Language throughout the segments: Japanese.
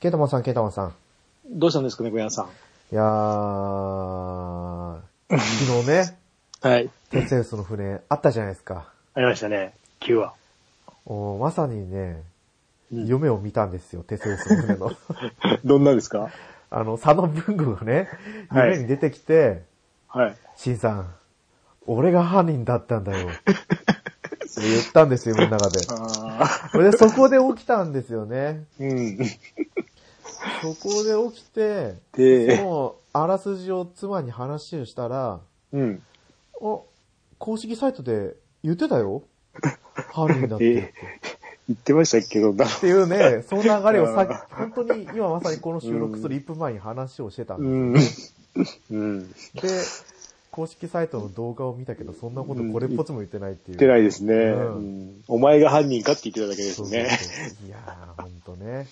ケータマンさん、ケータマンさん。どうしたんですかね、小屋さん。いやー、昨日ね、はい。テセウスの船あったじゃないですか。ありましたね。9話。おまさにね、うん夢を見たんですよ、テセウスの船の。どんなですか？あの、佐野文具がね、はい夢に出てきて、はい。シンさん、俺が犯人だったんだよ。っ て言ったんですよ、夢の中で。あそれで、そこで起きたんですよね。ーうん。そこで起きて、で、もう、あらすじを妻に話をしたら、うん。あ、公式サイトで言ってたよ。犯人だって。え言ってましたっけど、だっていうね、その流れをさっあき、本当に今まさにこの収録する1分前に話をしてたんうですよん。うん。で、公式サイトの動画を見たけど、そんなことこれっぽっちも言ってないっていう。言ってないですね、うんうんお前が犯人かって言ってただけですそうそうそうね。いやー、ほんとね。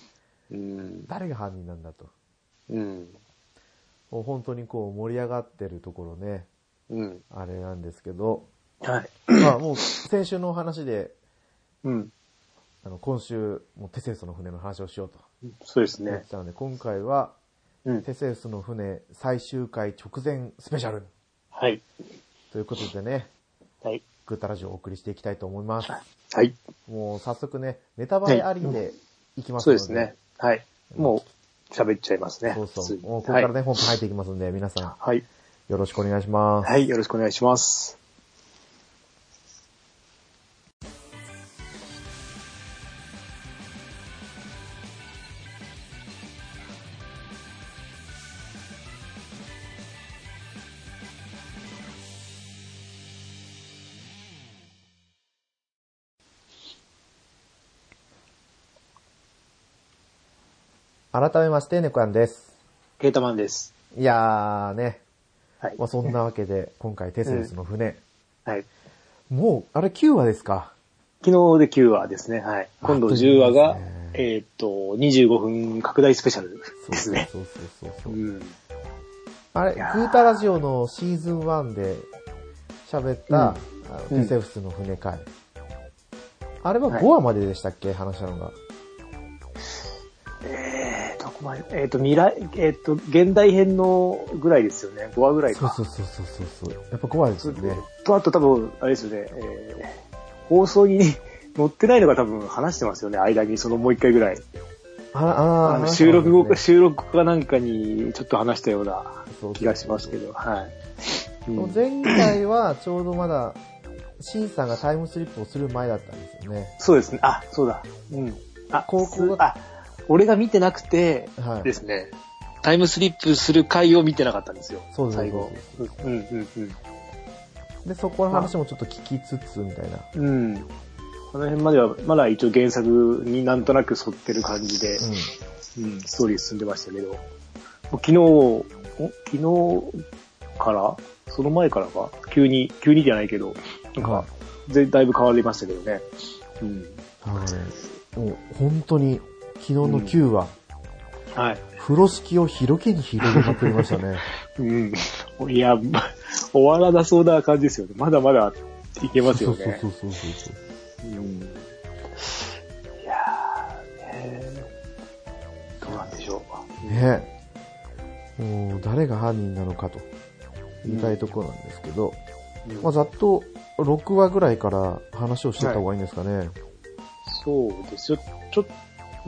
うん。誰が犯人なんだと。うん。もう本当にこう盛り上がってるところね、うん。あれなんですけど、はい。まあもう先週の話で、うん。あの、今週、もうテセウスの船の話をしようとそうですねので、今回は、うん。テセウスの船最終回直前スペシャルはい。ということでね、はい。グッタラジオをお送りしていきたいと思います。はい。もう早速ね、ネタバレありでいきますので、そうですね。はい。もう、喋っちゃいますね。そうそう。もうここからね、本編入っていきますんで、皆さんはい。よろしくお願いします。はい。よろしくお願いします。改めまして、ネコヤンです。ケータマンです。いやーね、はい。まあ、そんなわけで、今回テセウスの船、はい。もう、あれ9話ですか？昨日で9話ですね。はい。今度あっという10話がね、えーっと、25分拡大スペシャルそうですね。そうそうそうそう う。ん。あれ、グーータラジオのシーズン1で喋った、うんテセウスの船会。あれははい5話まででしたっけ、話したのが。えまで、えーっと、未来、えーっと、現代編のぐらいですよね。5話ぐらいか。そうそうそうそうそう。やっぱ5話ですよね。と、あと多分、あれですよね、えー、放送に載ってないのが多分話してますよね、間に、そのもう一回ぐらい。あああのー収録後か、話し収録かなんかにちょっと話したような気がしますけど、はい。うん前回はちょうどまだ、シンさんがタイムスリップをする前だったんですよね。そうですね。あ、そうだ。うん。あ、高校があ、俺が見てなくてはい。ですね、タイムスリップする回を見てなかったんですよ。そうそうそう最後。うん、うん、うん。で、そこの話もちょっと聞きつつ、みたいな。うん。この辺までは、まだ一応原作になんとなく沿ってる感じで、うん。うん、ストーリー進んでましたけど、昨日、お昨日から？その前からか？急に、急にじゃないけど、なんか、ぜだいぶ変わりましたけどね。うん。あのね、もう本当に、昨日の9話、はい。風呂敷を広げに広げまくりましたね。うん。いや、ま終わらなそうな感じですよね。まだまだいけますよね。そうそうそうそうそう。うん。いやー、ねどうなんでしょう。ねもう誰が犯人なのかと言いたいところなんですけど、うんまあ、ざっと6話ぐらいから話をしてた方がいいんですかね。そうですよ。ちょっ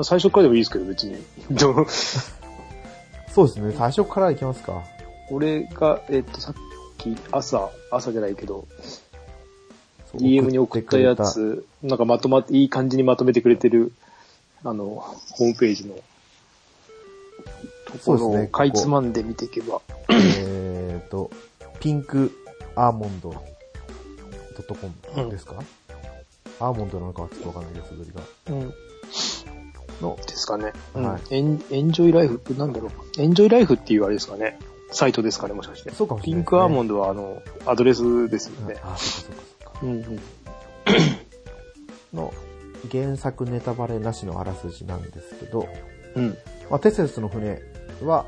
あ、最初からでもいいですけど、別に。どう？そうですね、最初からいきますか。俺が、えっと、さっき朝、朝じゃないけど、そう DM に送ったやつ、なんかまとまって、いい感じにまとめてくれてる、あの、ホームページの、ところをそうですねかいつまんで見ていけば、えーと、ピンクアーモンドドットコムですか、アーモンドなのかはちょっとわかんないけど、綴りが。うん、の、ですかね。はいエンエンジョイライフってなんだろう。エンジョイライフっていうあれですかね。サイトですかね、もしかして。そうかもしピれないね、ンクアーモンドはあの、アドレスですよね。あ、そうかそうかそうか。うんうん。の、原作ネタバレなしのあらすじなんですけど、うん。まあ、テセウスの船は、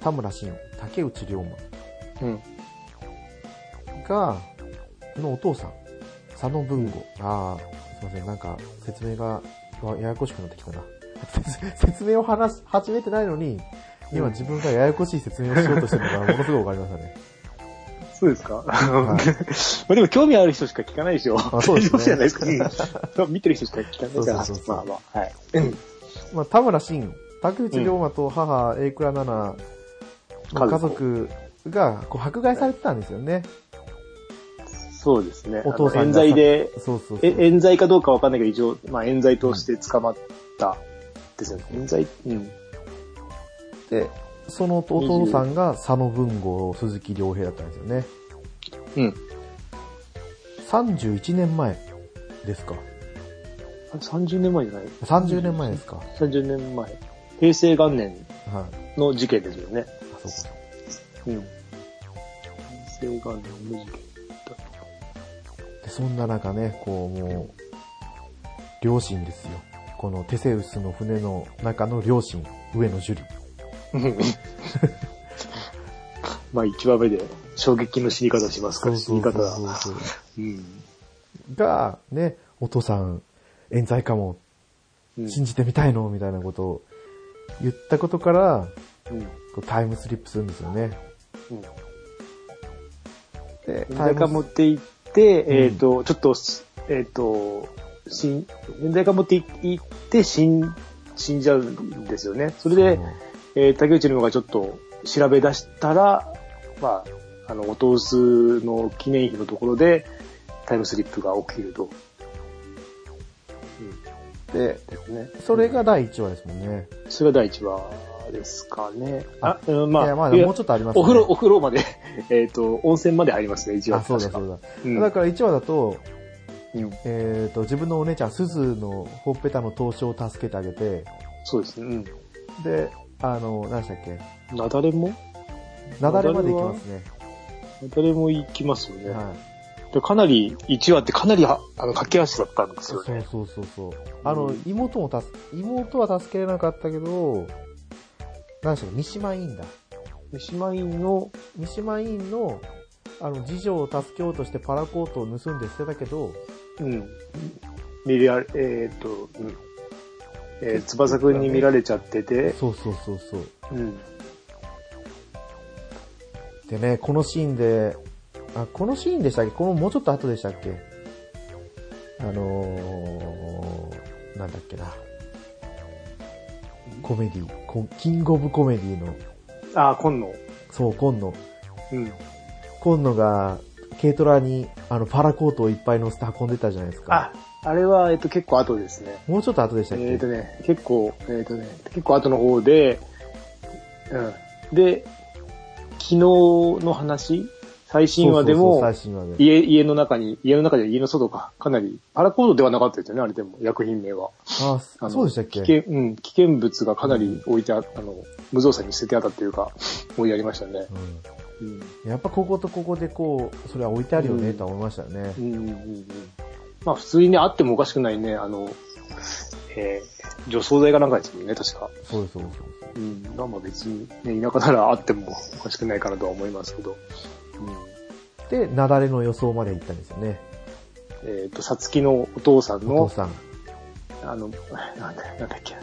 田村信竹内涼真うん。が、のお父さん、佐野文吾。ああ、すいません、なんか説明がわややこしくなってきたな。説 説明を話し、始めてないのに、今自分がややこしい説明をしようとしてるのがものすごくわかりましたね。そうですか、まあでも興味ある人しか聞かないでしょ。あそうですねじゃないですか。うん見てる人しか聞かないから。そうそうそうまあまあ、はい。うんまあ、田村真、竹内涼真と母、榮倉奈々の家族がこう迫害されてたんですよね。そうですね。お父さん冤罪で、そうそう。え冤罪かどうかわかんないけど、一応、まあ冤罪として捕まったですよね。冤罪？うん。で、そのお父さんが佐野文豪、鈴木亮平だったんですよね。うん。31年前ですか？あれ30年前じゃない？30年前ですか？?30 年前。平成元年はい。の事件ですよね。あ、そうか。うん。平成元年の事件だでそんな中ね、こうもう、両親ですよ。このテセウスの船の中の両親、上野樹里。う んまあ一番目で衝撃の死に方しますから、死に方だ。が、ね、お父さん、冤罪かも、うん信じてみたいの？みたいなことを言ったことから、うん。タイムスリップするんですよね。うん。で、冤罪家持って行っえっ、と、ちょっと、えっ、と、死ん、冤罪家持って行って死ん、死んじゃうんですよね。それで、えー竹内の方がちょっと調べ出したら、まあ、あの、お通すの記念碑のところで、タイムスリップが起きると。うん。で、ですね。それが第1話ですもんね。それが第一話ですかね。ああ、うんまあ、いや、まだいやもうちょっとありますね。お風呂、お風呂まで、えっ、と、温泉まで入りますね、一話。あ、そうだそうだ。うんだから1話だと、うんえっ、と、自分のお姉ちゃん、鈴のほっぺたの凍傷を助けてあげて、そうですね。で、あの、何でしたっけ？うん。なだれも？なだれまで行きますね。なだれも行きますよね。はい。でかなり、1話ってかなりああの駆け足だったんですそうよね。そうそうそう。あの、うん妹も助妹は助けれなかったけど、何でしたっけ、三島委員だ。三島院の、三島委員の、あの、次女を助けようとしてパラコートを盗んで捨てたけど、うん。見られ、えっ、と、うん。えー、翼くんに見られちゃってて、そうそうそうそう。うん。でね、このシーンで、あ、このシーンでしたっけ？このもうちょっと後でしたっけ？あのー、なんだっけな。コメディ、コキングオブコメディの、あ、今野。そう、今野。うん。今野が、軽トラに、あの、パラコートをいっぱい乗せて運んでたじゃないですか。あ、あれは、えっ、と、結構後ですね。もうちょっと後でしたっけ、えっ、とね、結構、えっ、とね、結構後の方で、うん。で、昨日の話、最新話でも。家、家の中に、家の中で家の外か、かなり、パラコードではなかったですよね、あれでも、薬品名は。ああのそうでしたっけ？危険、うん、危険物がかなり置いてああの、無造作に捨ててあったっていうか、置いてありましたね。うん。うん。やっぱこことここでこう、それは置いてあるよね、とは思いましたよね。うん、うん、うんうん。まあ、普通にね、あってもおかしくないね、あの、えー、除草剤がなんかですもんね、確か。そうですそうですそううん。まあまあ別に、ね、田舎ならあってもおかしくないかなとは思いますけど。うん。で雪崩の予想まで行ったんですよね。えっ、と、さつきのお父さんの、お父さん。あの、なんだ、なんだっけ、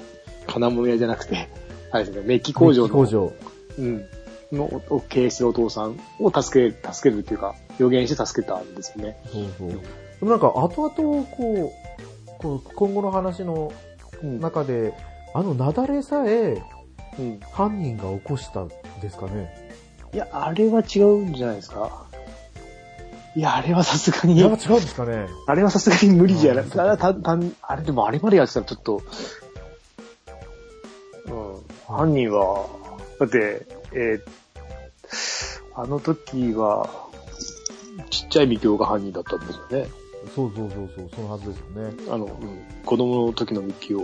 金物屋じゃなくて、あれですね、メッキ工場の、工場。うん、の、を経営するお父さんを助け、助けるっていうか、予言して助けたんですよね。そうそう。でもなんか、後々、こう、こう今後の話のうん。中で、あの雪崩さえうん。犯人が起こしたんですかね。いや、あれは違うんじゃないですか？いや、あれはさすがに、やっぱ違うんですかね。あれはさすがに無理じゃない。あたたたあれでもあれまでやってたらちょっと、うん、犯人は、だって、えーあの時は、ちっちゃいミキオが犯人だったんですよね。そうそうそうそう、そのはずですよね。あの、うん、子供の時のミキオ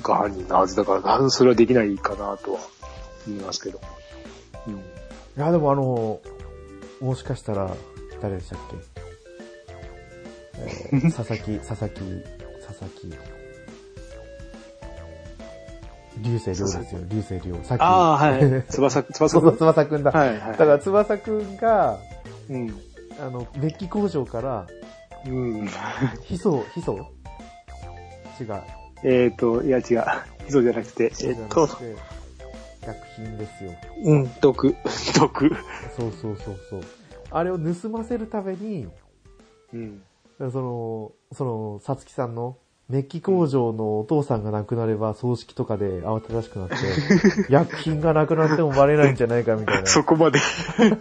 が犯人なはずだから、それはできないかなとは思いますけど。うん。いや、でもあの、もしかしたら、誰でしたっけ、えー 佐々木、佐々木、佐々木。流星涼ですよ、流星涼。さっき。ああ、はい。翼、翼そうそう、くん翼くんだ。はい、はい。だから、翼くんが、うん。あの、メッキ工場から、うん。ヒ素、ヒ素違う。えっ、と、いや違う。そうじゃなくて、えっ、と、薬品ですよ。うん、毒、毒。そうそうそうそう。あれを盗ませるために、うん。その、その、さつきさんの、メッキ工場のお父さんが亡くなれば、葬式とかで慌ただしくなって、薬品がなくなってもバレないんじゃないかみたいな。そこまで。いや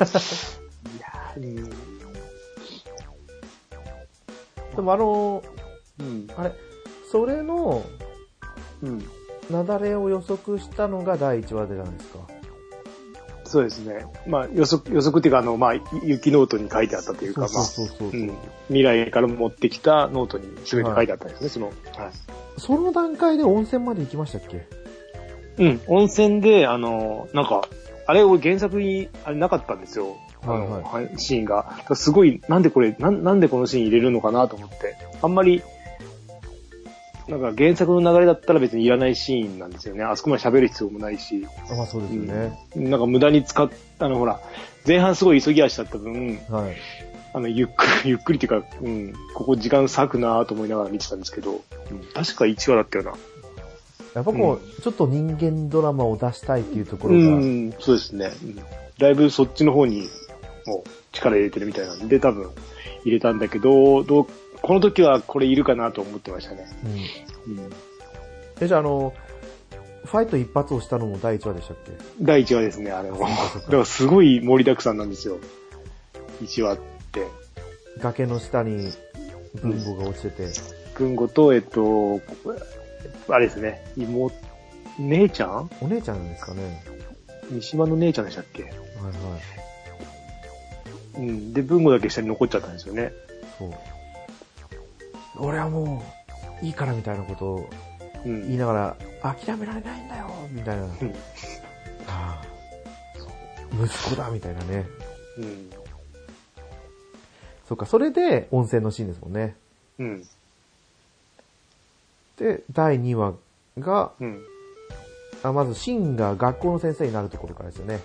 うん。でもあの、うん。あれ、それの、うん。雪崩を予測したのが第1話でなんですかそうですね。まあ予測、予測っていうか、あの、まあ、雪ノートに書いてあったというか、まあ、うん。未来から持ってきたノートに全て書いてあったんですね、その。はい。その段階で温泉まで行きましたっけうん、温泉で、あの、なんか、あれ俺原作に、あれなかったんですよ。あのはいはいシーンが。すごい、なんでこれ、なんなんでこのシーン入れるのかなと思って。あんまり、なんか原作の流れだったら別にいらないシーンなんですよね。あそこまで喋る必要もないし。あまあそうですよね。なんか無駄に使っ、あのほら、前半すごい急ぎ足だった分、はい。あの、ゆっくり、ゆっくりっていうか、うん、ここ時間割くなと思いながら見てたんですけど、うん、確か1話だったよな。やっぱこう、ちょっと人間ドラマを出したいっていうとこうろが、ん、そうですね。うんだいぶそっちの方に、もう力入れてるみたいなんで、多分入れたんだけど、どう、この時はこれいるかなと思ってましたね。うん。うん、え、じゃああの、ファイト一発をしたのも第1話でしたっけ？第1話ですね、あれも。あだからすごい盛りだくさんなんですよ。1話って。崖の下に文吾が落ちてて、群吾と、えっと、あれですね、妹、姉ちゃん？お姉ちゃんなんですかね。三島の姉ちゃんでしたっけ？はいはい。うん。で、文吾だけ下に残っちゃったんですよね。そう。俺はもう、いいからみたいなことをうん。言いながら、諦められないんだよみたいな。はうん あ息子だみたいなね。うん。そっか、それで温泉のシーンですもんね。うん。で、第2話が、うん。あまず、シンが学校の先生になるところからですよね。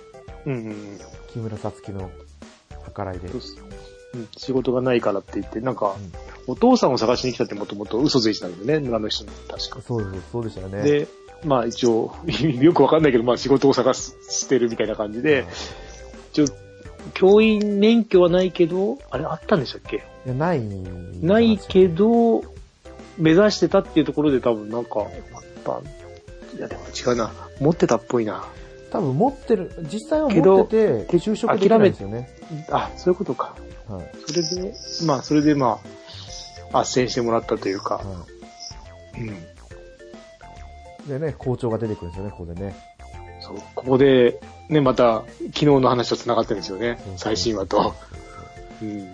うん。うん。木村さつきの計らいで。うん仕事がないからって言って、なんか、うんお父さんを探しに来たってもともと嘘ついてたんですよね、あの人に、確か。そうそう、そうでしたよね。で、まあ一応、よくわかんないけど、まあ仕事を探すしてるみたいな感じで、一応、教員免許はないけど、あれあったんでしたっけ？いや、ない。ないけど、目指してたっていうところで多分なんか、あった。いやでも違うな。持ってたっぽいな。多分持ってる、実際は持ってて、就職できないんですよね。あ、そういうことか。はい。それで、まあそれでまあ、斡旋してもらったというか。はうん。い。でね、校長が出てくるんですよね、ここでね。そう、ここで、ね、また、昨日の話と繋がってるんですよねそう。最新話と。うん。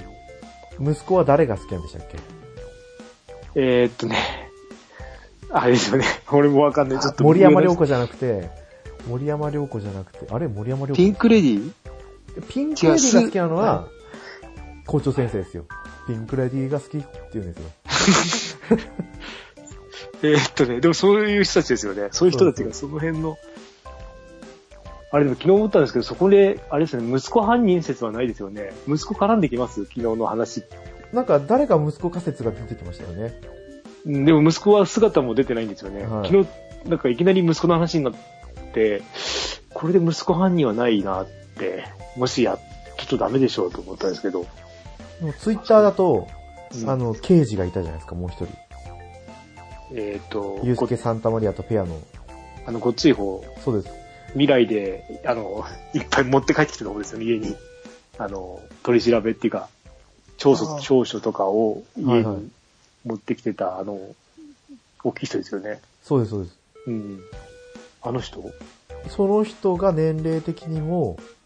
息子は誰が好きなんでしたっけ？えー、っとね、あれですよね。俺もわかんない。ちょっと。森山良子じゃなくて、森山良子じゃなくて、あれ森山良子？ピンクレディピンクレディが好きなのは、校長先生ですよ。ピンクレディが好きって言うんですよ。えーっとね、でもそういう人たちですよね。そういう人たちがその辺の、あれでも昨日思ったんですけど、そこで、あれですね、息子犯人説はないですよね。息子絡んできます？昨日の話。なんか誰か息子仮説が出てきましたよね。うんでも息子は姿も出てないんですよね。はい昨日、なんかいきなり息子の話になって、これで息子犯人はないなって、もしや、ちょっとダメでしょうと思ったんですけど。でもツイッターだと、うんあの、刑事がいたじゃないですか、もう一人。えっ、と、ユースケ・こサンタマリアとペアの。あの、ごっつい方、そうです。未来で、あの、いっぱい持って帰ってきたところですよね、家に。あの、取り調べっていうか、調書あー調書とかを家はいはいに持ってきてた、あの、大きい人ですよね。そうです、そうです。うん。あの人、その人が年齢的にも、うん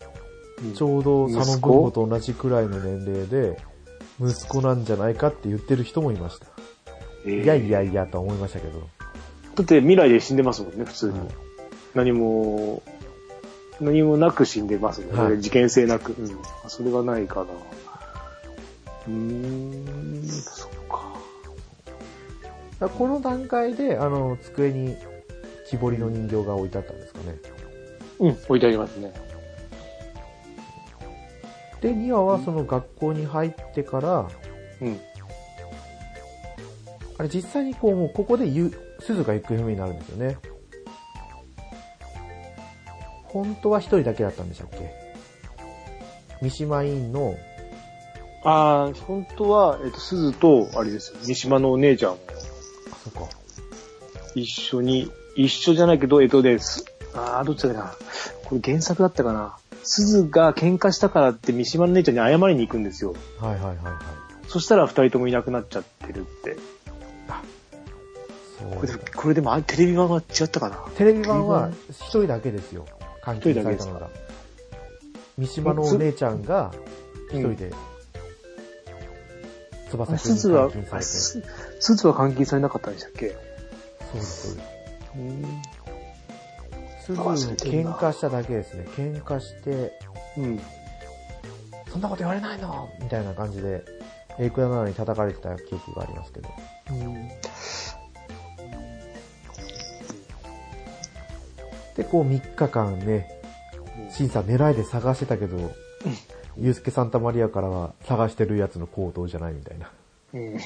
ちょうど佐野文吾と同じくらいの年齢で、息子なんじゃないかって言ってる人もいました。えーいやいやいやとは思いましたけど。だって未来で死んでますもんね、普通に。はい何も、何もなく死んでますね。はい事件性なく。うん。あそれはないかな。うーん、そっか。この段階で、あの、机に木彫りの人形が置いてあったんですかね。うん、置いてありますね。で、2話はその学校に入ってから、うん。あれ実際にこう、もうここでゆ鈴が行方不明になるんですよね。本当は一人だけだったんでしたっけ？三島委員の、ああ、本当は、えっ、と、鈴と、あれですよ、三島のお姉ちゃんもあ、そっか。一緒に、一緒じゃないけど、えっ、とです。ああ、どっちだっけな。これ原作だったかな。鈴が喧嘩したからって三島の姉ちゃんに謝りに行くんですよ。はいはいはいはい。そしたら二人ともいなくなっちゃってるって。そうこれでこれでもあテレビ版は違ったかな？テレビ版は一人だけですよ。監禁されたの一人だが。三島のお姉ちゃんが一人で、翼くんに鈴は監禁されて。、そうす鈴は監禁されなかったんでしたっけ？そうです。うん。すぐ喧嘩しただけですね。喧嘩して、うん。そんなこと言われないのみたいな感じで、エイクラなのに叩かれてた記憶がありますけど。で、こう3日間ね、審査狙いで探してたけど、ユースケ・サンタマリアからは探してるやつの行動じゃないみたいな。うん。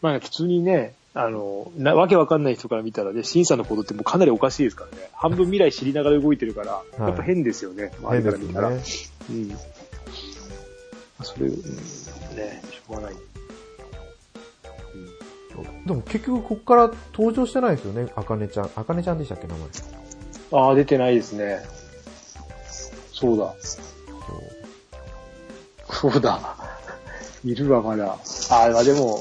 まあ普通にね、あの、な、わけわかんない人から見たらね、審査の行動ってもうかなりおかしいですからね。半分未来知りながら動いてるから、いやっぱ変ですよね。周りから見たら。ね。うん。まあそれ、うん、ね、しょうがない。でも結局こっから登場してないですよね、あかねちゃん。あかねちゃんでしたっけ、名前。ああ、出てないですね。そうだ。そうだ。いるわ、まだ。ああでも、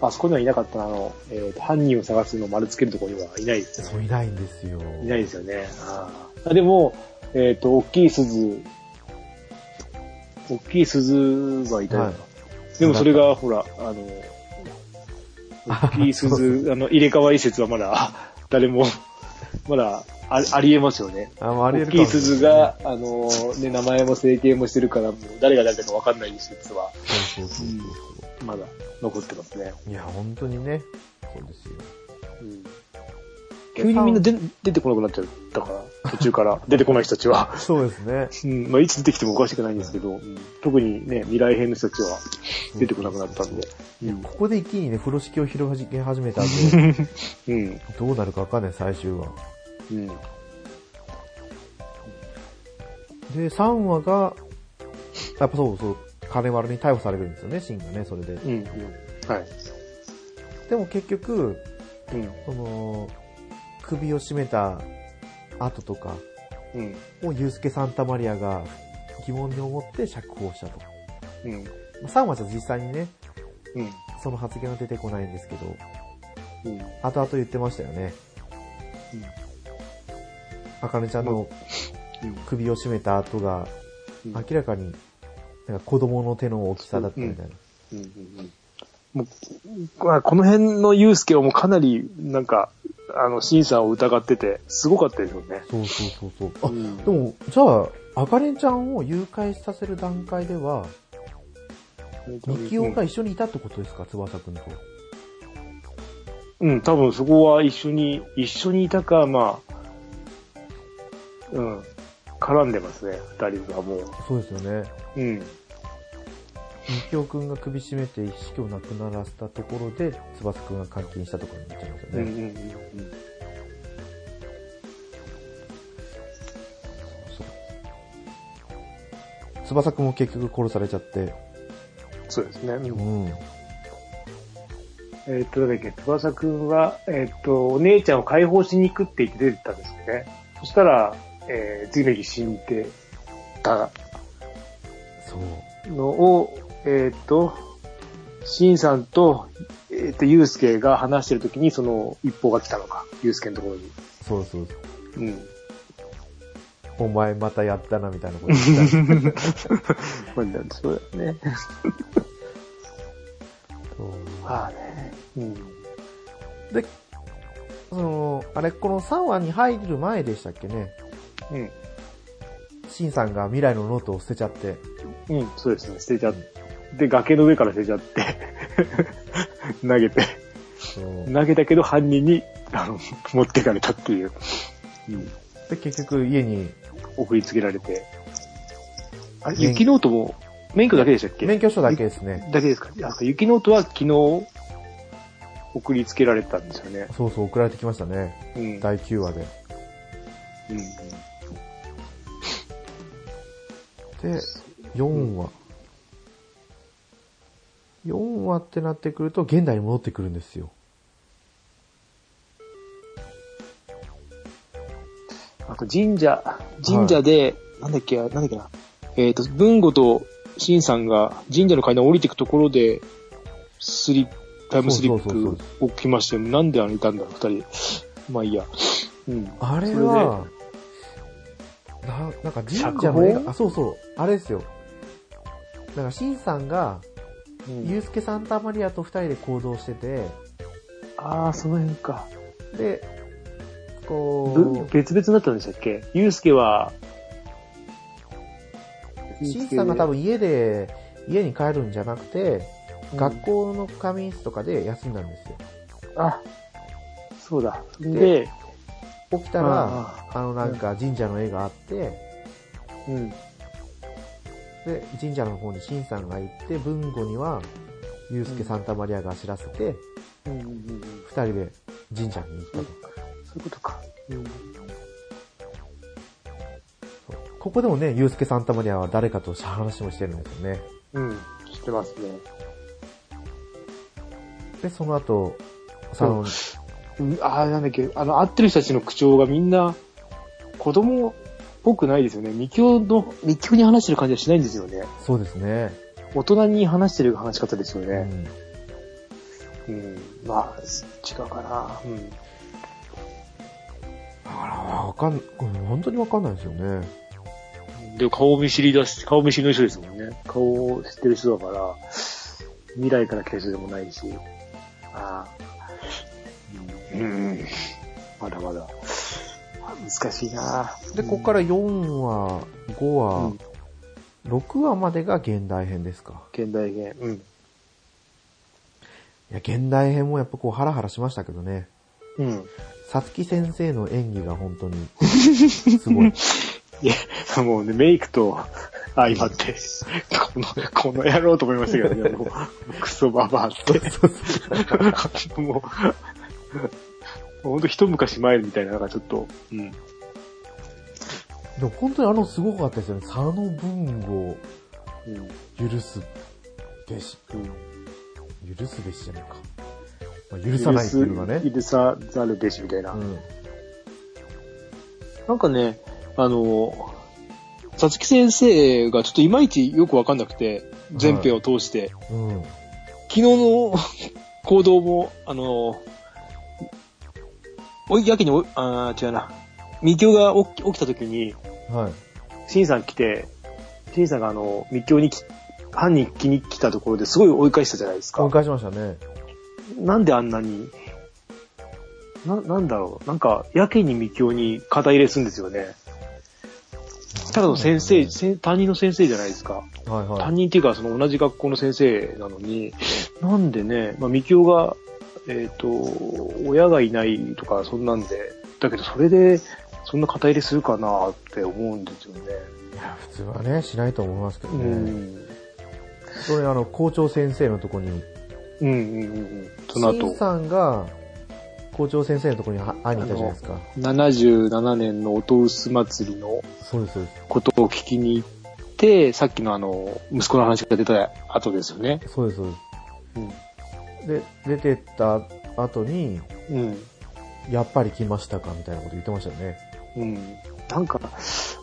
あそこにはいなかったなあの、えーと、犯人を探すのを丸つけるところにはいないですよね。そういないんですよ。いないですよね。あでも、えっ、と、大きい鈴、大きい鈴はいたはいでもそれが、ほら、あの、大きい鈴、あの、入れ替わり説はまだ、誰も、まだあ、ありえますよね。あ、ありえるかもしれない鈴が、あの、ね、名前も整形もしてるから、もう誰が誰だかわかんない説は、そうそうそうそう。まだ残ってますね。いや、本当にね。そうですよ。うん急にみんな出出てこなくなっちゃったから、途中から 出てこない人たちは。そうですね。うん、まあ、いつ出てきてもおかしくないんですけど、うん特にね、未来編の人たちは出てこなくなったんで。うんここで一気にね、風呂敷を広げ始めた後、うん。どうなるかわかんない、最終話。うん。で、3話が、やっぱそうそう、金丸に逮捕されるんですよね、シンがね、それで。うん。うん。はい。でも結局、うん。その、首を絞めた後とかうん。をユースケ・サンタマリアが疑問に思って釈放したと。うん。まあ3話じゃ実際にね、うん。その発言は出てこないんですけど、うん。後々言ってましたよね。あかねちゃんの首を絞めた後がうん。明らかになんか子供の手の大きさだったみたいな。うん。うん。もう、まあこの辺のユースケはもうかなり、なん。か、あの、審査を疑ってて、すごかったですよね。そうそうそうそう。あ、うん。でも、じゃあ、あかねちゃん。を誘拐させる段階では、ミキオが一緒にいたってことですか、翼くん。と。うん、多分そこは一緒に、一緒にいたか、まあ、うん、絡んでますね、二人がもう。そうですよね。うん。ミキオくんが首絞めて意識をなくならせたところで、翼くんが監禁したところになっちゃいますようん、うね。ん、うん。そう翼くんも結局殺されちゃって、そうですね。うん。えーっと、だっけ、翼くんは、えーっと、お姉ちゃんを解放しに行くって言って出てったんですよね。そしたら、えー、次の日死んでたそう。のを、えーっと、シンさんと、えーっと、ユウスケが話してる時にその一報が来たのか、ユウスケのところに。そうそうそう。うん。お前またやったなみたいなこと言った。まあ、そうだよね。そうまあね。うん。で、その、あれ、この3話に入る前でしたっけね。うん。シンさんが未来のノートを捨てちゃって、うん、そうですね。捨てちゃって、で、崖の上から捨てちゃって、投げて、投げたけど犯人に、あの、持ってかれたっていう。うん。で、結局家に送りつけられて。あ雪ノートも、免許だけでしたっけ？免許証だけですね。だけですか？あ雪ノートは昨日、送送りつけられたんですよね。そうそう、送られてきましたね。うん。第9話で。うんで、4話。4話ってなってくると、現代に戻ってくるんですよ。あと神社、神社で、なんだっけ、なんだっけな。えっ、と、文吾とシンさんが神社の階段を降りていくところで、スリップ、タイムスリップ起きましたよ。なんであれいたんだろう、二人。まあいいや。うん。あれは、な、なんか神社の絵が、あ、そうそう、あれですよ。なんか、シンさんが、うんユースケ・サンタマリアと二人で行動してて、ああ、その辺か。で、こぶう、別々だったんでしたっけ？ゆうすけは、シンさんが多分家で、家に帰るんじゃなくて、うん学校の仮眠室とかで休んだんですよ。あ、そうだ。で、起きたら、ああのなんか神社の絵があって、うん。で、神社の方にシンさんが行って、文吾には、ユースケ・サンタマリアが知らせて、うんうんうん人で神社に行ったと。そういうことか。うん。ここでもね、ユースケ・サンタマリアは誰かと話もしてるんですよね。うん。知ってますね。で、その後、サロン、うんあーなんだっけ、あの、会ってる人たちの口調がみんな、子供っぽくないですよね。未教の、未教に話してる感じはしないんですよね。そうですね。大人に話してる話し方ですよね。うん。うん。まあ、違うかな。うん。だから、わかん、本当にわかんないですよね。でも顔見知りだし、顔見知りの人ですもんね。顔を知ってる人だから、未来から来た人でもないし。ああ。うん。うんまだまだ。あ難しいなで、ここから4話、5う話ん、6話までが現代編ですか？現代編。うん。いや、現代編もやっぱこうハラハラしましたけどね。うん。さつき先生の演技が本当に、すごい。いや、もうね、メイクと相まって、この、この野郎と思いましたけどね、もう、クソババアって。もう ほんと一昔前みたいな、なんかちょっと、うん。でも本当にあのすごかったですよね。佐野文吾うん。許すべし。うん。許すべしじゃないか。まあ、許さないっていうのがね。許さざるべしみたいな。うん。なんかね、あの、さつき先生がちょっといまいちよくわかんなくて、全編を通して。うん。昨日の行動も、あの、おい、やけにお、あー違うな。みきおが起き起きた時に、はい。しんさん来て、しんさんがあの、みきおにき、犯人気に来たところですごい追い返したじゃないですか追い。返しましたね。なんであんなに、な、なんだろう。なんか、やけにみきおに肩入れするんですよね。ただの先生、せん担任の先生じゃないですか。はいはい。担任っていうか、その同じ学校の先生なのに、なんでね、まあ、みきおが、えっ、と、親がいないとか、そんなんで、だけどそれで、そんな肩入れするかなって思うんですよね。いや、普通はね、しないと思いますけどうね。ん。それあの、校長先生のとこに、うんうんうんうん。その後、さんが、校長先生のとこには会いに行ったじゃないですか。77年の音薄祭りの。ことを聞きに行って、さっきのあの、息子の話が出た後ですよね。そうです、そううん。で出てった後に、うん。やっぱり来ましたかみたいなこと言ってましたよね。うん。なんか、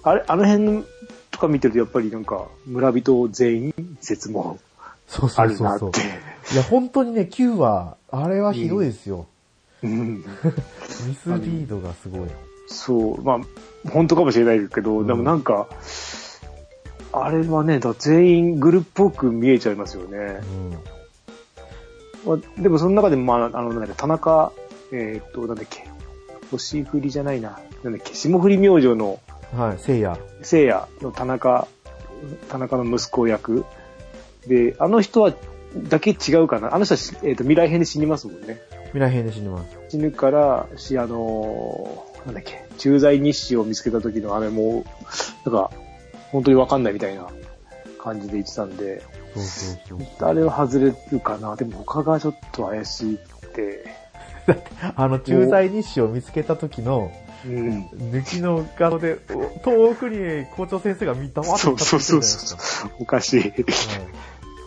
あれ、あの辺とか見てるとやっぱりなんか、村人全員説もそうそあうそうそうるなって。。いや、本当にね、9話、あれはひどいですよ。うん。ミスリードがすごい。そう、まあ、本当かもしれないけど、うんでもなんか、あれはね、だ全員グルっぽく見えちゃいますよねう。ん。まあ、でもその中でも、まあ、あの、なんだっけ、田中、えーっと、なんだっけ、星降りじゃないな、なんだっけ、霜降り明星のはい、聖夜。聖夜の田中、田中の息子役。で、あの人は、だけ違うかな。あの人はし、えーっと、未来編で死にますもんね。未来編で死にます。死ぬから、し、あのーなんだっけ、駐在日誌を見つけた時のあれも、なんか、本当にわかんないみたいな感じで言ってたんで、そうそうそう。あれは外れるかな。でも他がちょっと怪しいって、あの、駐在日誌を見つけた時の、うん。抜きの画像で、お遠くに校長先生が見たわそうそうそうそう。おかしい。るじゃないですか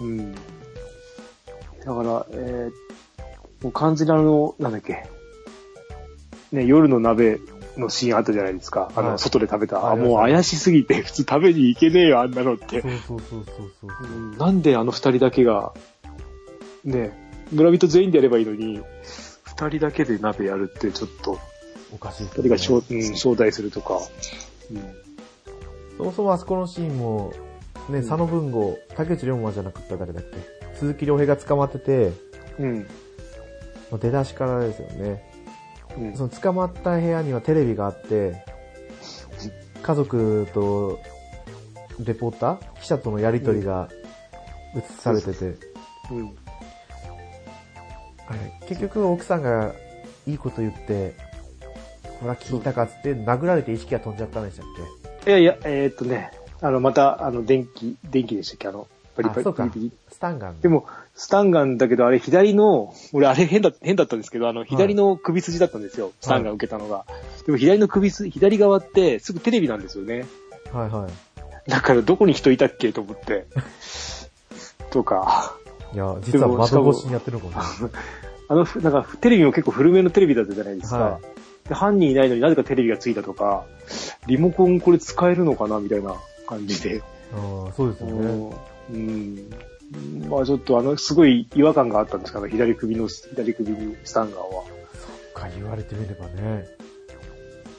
うん。だから、えー、もう完全にあの、なんだっけ。ね、夜の鍋のシーンあったじゃないですか。あの、はい外で食べた。あ、もう怪しすぎて、普通食べに行けねえよ、あんなのって。そうそうそうそうそう。うんなんであの二人だけが、ね、村人全員でやればいいのに、二人だけで鍋やるってちょっと、おかしいです二人が招,、うん、招待するとか。うんそもそもあそこのシーンも、ね、佐野文吾、竹内涼真じゃなくて誰だっけ鈴木亮平が捕まってて、うん。まあ出だしからですよね。うん。その捕まった部屋にはテレビがあって、家族とレポーター記者とのやりとりが映されてて、結局奥さんがいいこと言って、ほら聞いたかっつって殴られて意識が飛んじゃったんでしたっいやいや、えーっとね、あの、また、あの、電気、電気でしたっけ？あの、パリパリスタンガン。でも、スタンガンだけど、あれ左の、俺あれ変だ、変だったんですけど、あの、左の首筋だったんですよ。スタンガン受けたのが。でも左の首筋、左側ってすぐテレビなんですよね。はいはい。だからどこに人いたっけと思って。とか、いや、実は窓越しにやってるのかも。あの、ふなんかテレビも結構古めのテレビだったじゃないですか。はで犯人いないのになぜかテレビがついたとか、リモコンこれ使えるのかなみたいな感じで。ああ、そうですよね。うん。まあちょっとあの、すごい違和感があったんですけど、左首の、左首にスタンガンは。か、言われてみればね。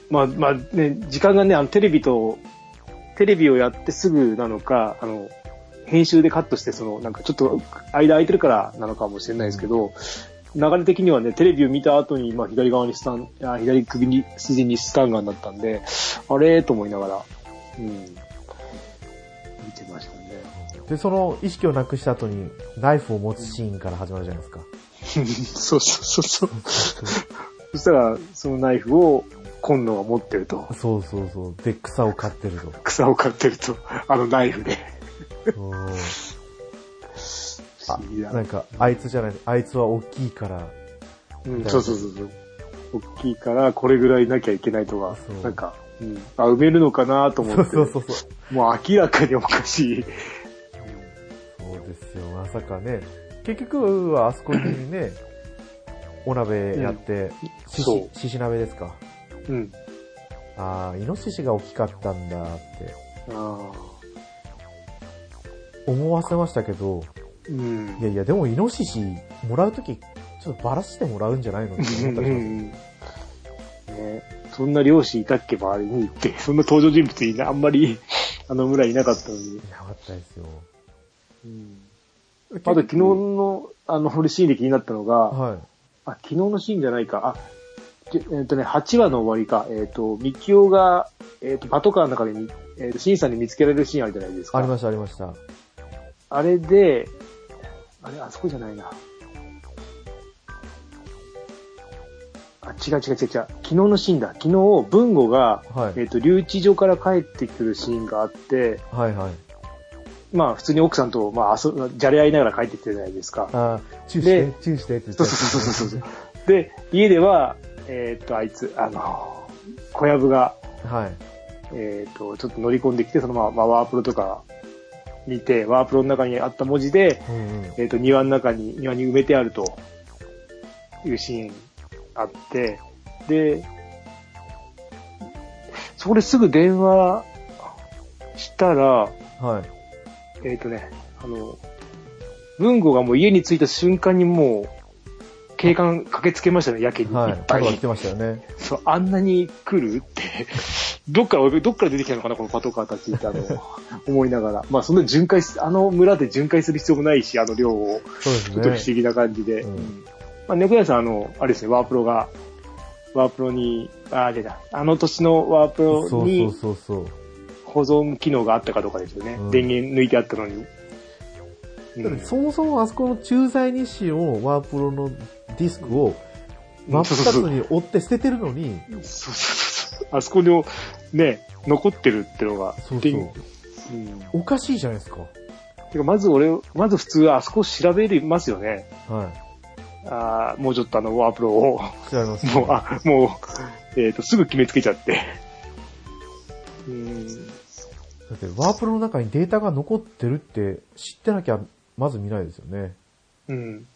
まあまあね、時間がね、あのテレビと、テレビをやってすぐなのか、あの、編集でカットして、その、なんかちょっと間空いてるからなのかもしれないですけど、流れ的にはね、テレビを見た後に、まあ左側にスタン、あ左首に、筋にスタンガンだったんで、あれと思いながら、うん。で、その意識をなくした後にナイフを持つシーンから始まるじゃないですか。そ うそうそうそう。そしたら、そのナイフを今野が持ってると。そうそうそう。で、草を刈ってると。草を刈ってると、あのナイフで。なんか、あいつじゃない、あいつは大きいから、うん、そうそうそうそう。大きいから、これぐらいなきゃいけないとかそう、なんか、うん、あ、埋めるのかなと思って。そうそうそう。もう明らかにおかしい。ですよ、まさかね。結局はあそこにね、お鍋やって、しし、しし鍋ですか？うん。ああ、イノシシが大きかったんだってあ思わせましたけど、ーうんい。やいや、でもイノシシもらうとき、ちょっとバラしてもらうんじゃないの？って思ったりします。うんね、そんな漁師いたっけ周りにって、そんな登場人物いな、あんまり、あの村いなかったのに。いなかったですよ。あと昨日の、あの、俺シーンで気になったのが、はい。あ、昨日のシーンじゃないか。あ、じえっ、とね、8話の終わりか。えっ、と、ミキオが、えっ、と、パトカーの中でみ、えっ、と、シンさんに見つけられるシーンあるじゃないですか。ありました、ありました。あれで、あれ、あそこじゃないな。あ、違う違う違う違う。昨日のシーンだ。昨日、文吾が、はいえっ、と、留置所から帰ってくるシーンがあって、はいはい。まあ、普通に奥さんと、まあ、じゃれ合いながら帰ってきてるじゃないですか。あーチューしてで、チューしてって言ってそうそうそうそうそう。で、家では、えーっと、あいつ、あの、小籔が、はい。えーっと、ちょっと乗り込んできて、そのまま、まあ、ワープロとか見て、ワープロの中にあった文字で、うんうん。えーっと、庭の中に、庭に埋めてあるというシーンあって、で、そこですぐ電話したら、はい。えーっとね、あの、文吾がもう家に着いた瞬間にもう、警官駆けつけましたね、やけに。はいい。っ来てましたよね。そう、あんなに来るって、どっから、どっから出てきたのかな、このパトカーたちって、あの、思いながら。まあ、そんな巡回す、あの村で巡回する必要もないし、あの量を、そうちょっと不ですね。思議な感じで。うんうんまあ、猫屋さん、あの、あれですね、ワープロが、ワープロに、あ、あれだ、あの年のワープロそうそうにそうそう。保存機能があったかどうかですよね。うん電源抜いてあったのに。そもそもあそこの駐在日誌をワープロのディスクを真っ二つに折って捨ててるのに、そうそうそう。あそこに、ね、残ってるってのが、そうそう電うんおかしいじゃないですか。てか、まず俺、まず普通はあそこ調べますよね。はあーもうちょっとあの、ワープロを、違います。もう、あ、もう、えっ、と、すぐ決めつけちゃって。うん。だって、ワープロの中にデータが残ってるって知ってなきゃ、まず見ないですよね。うん。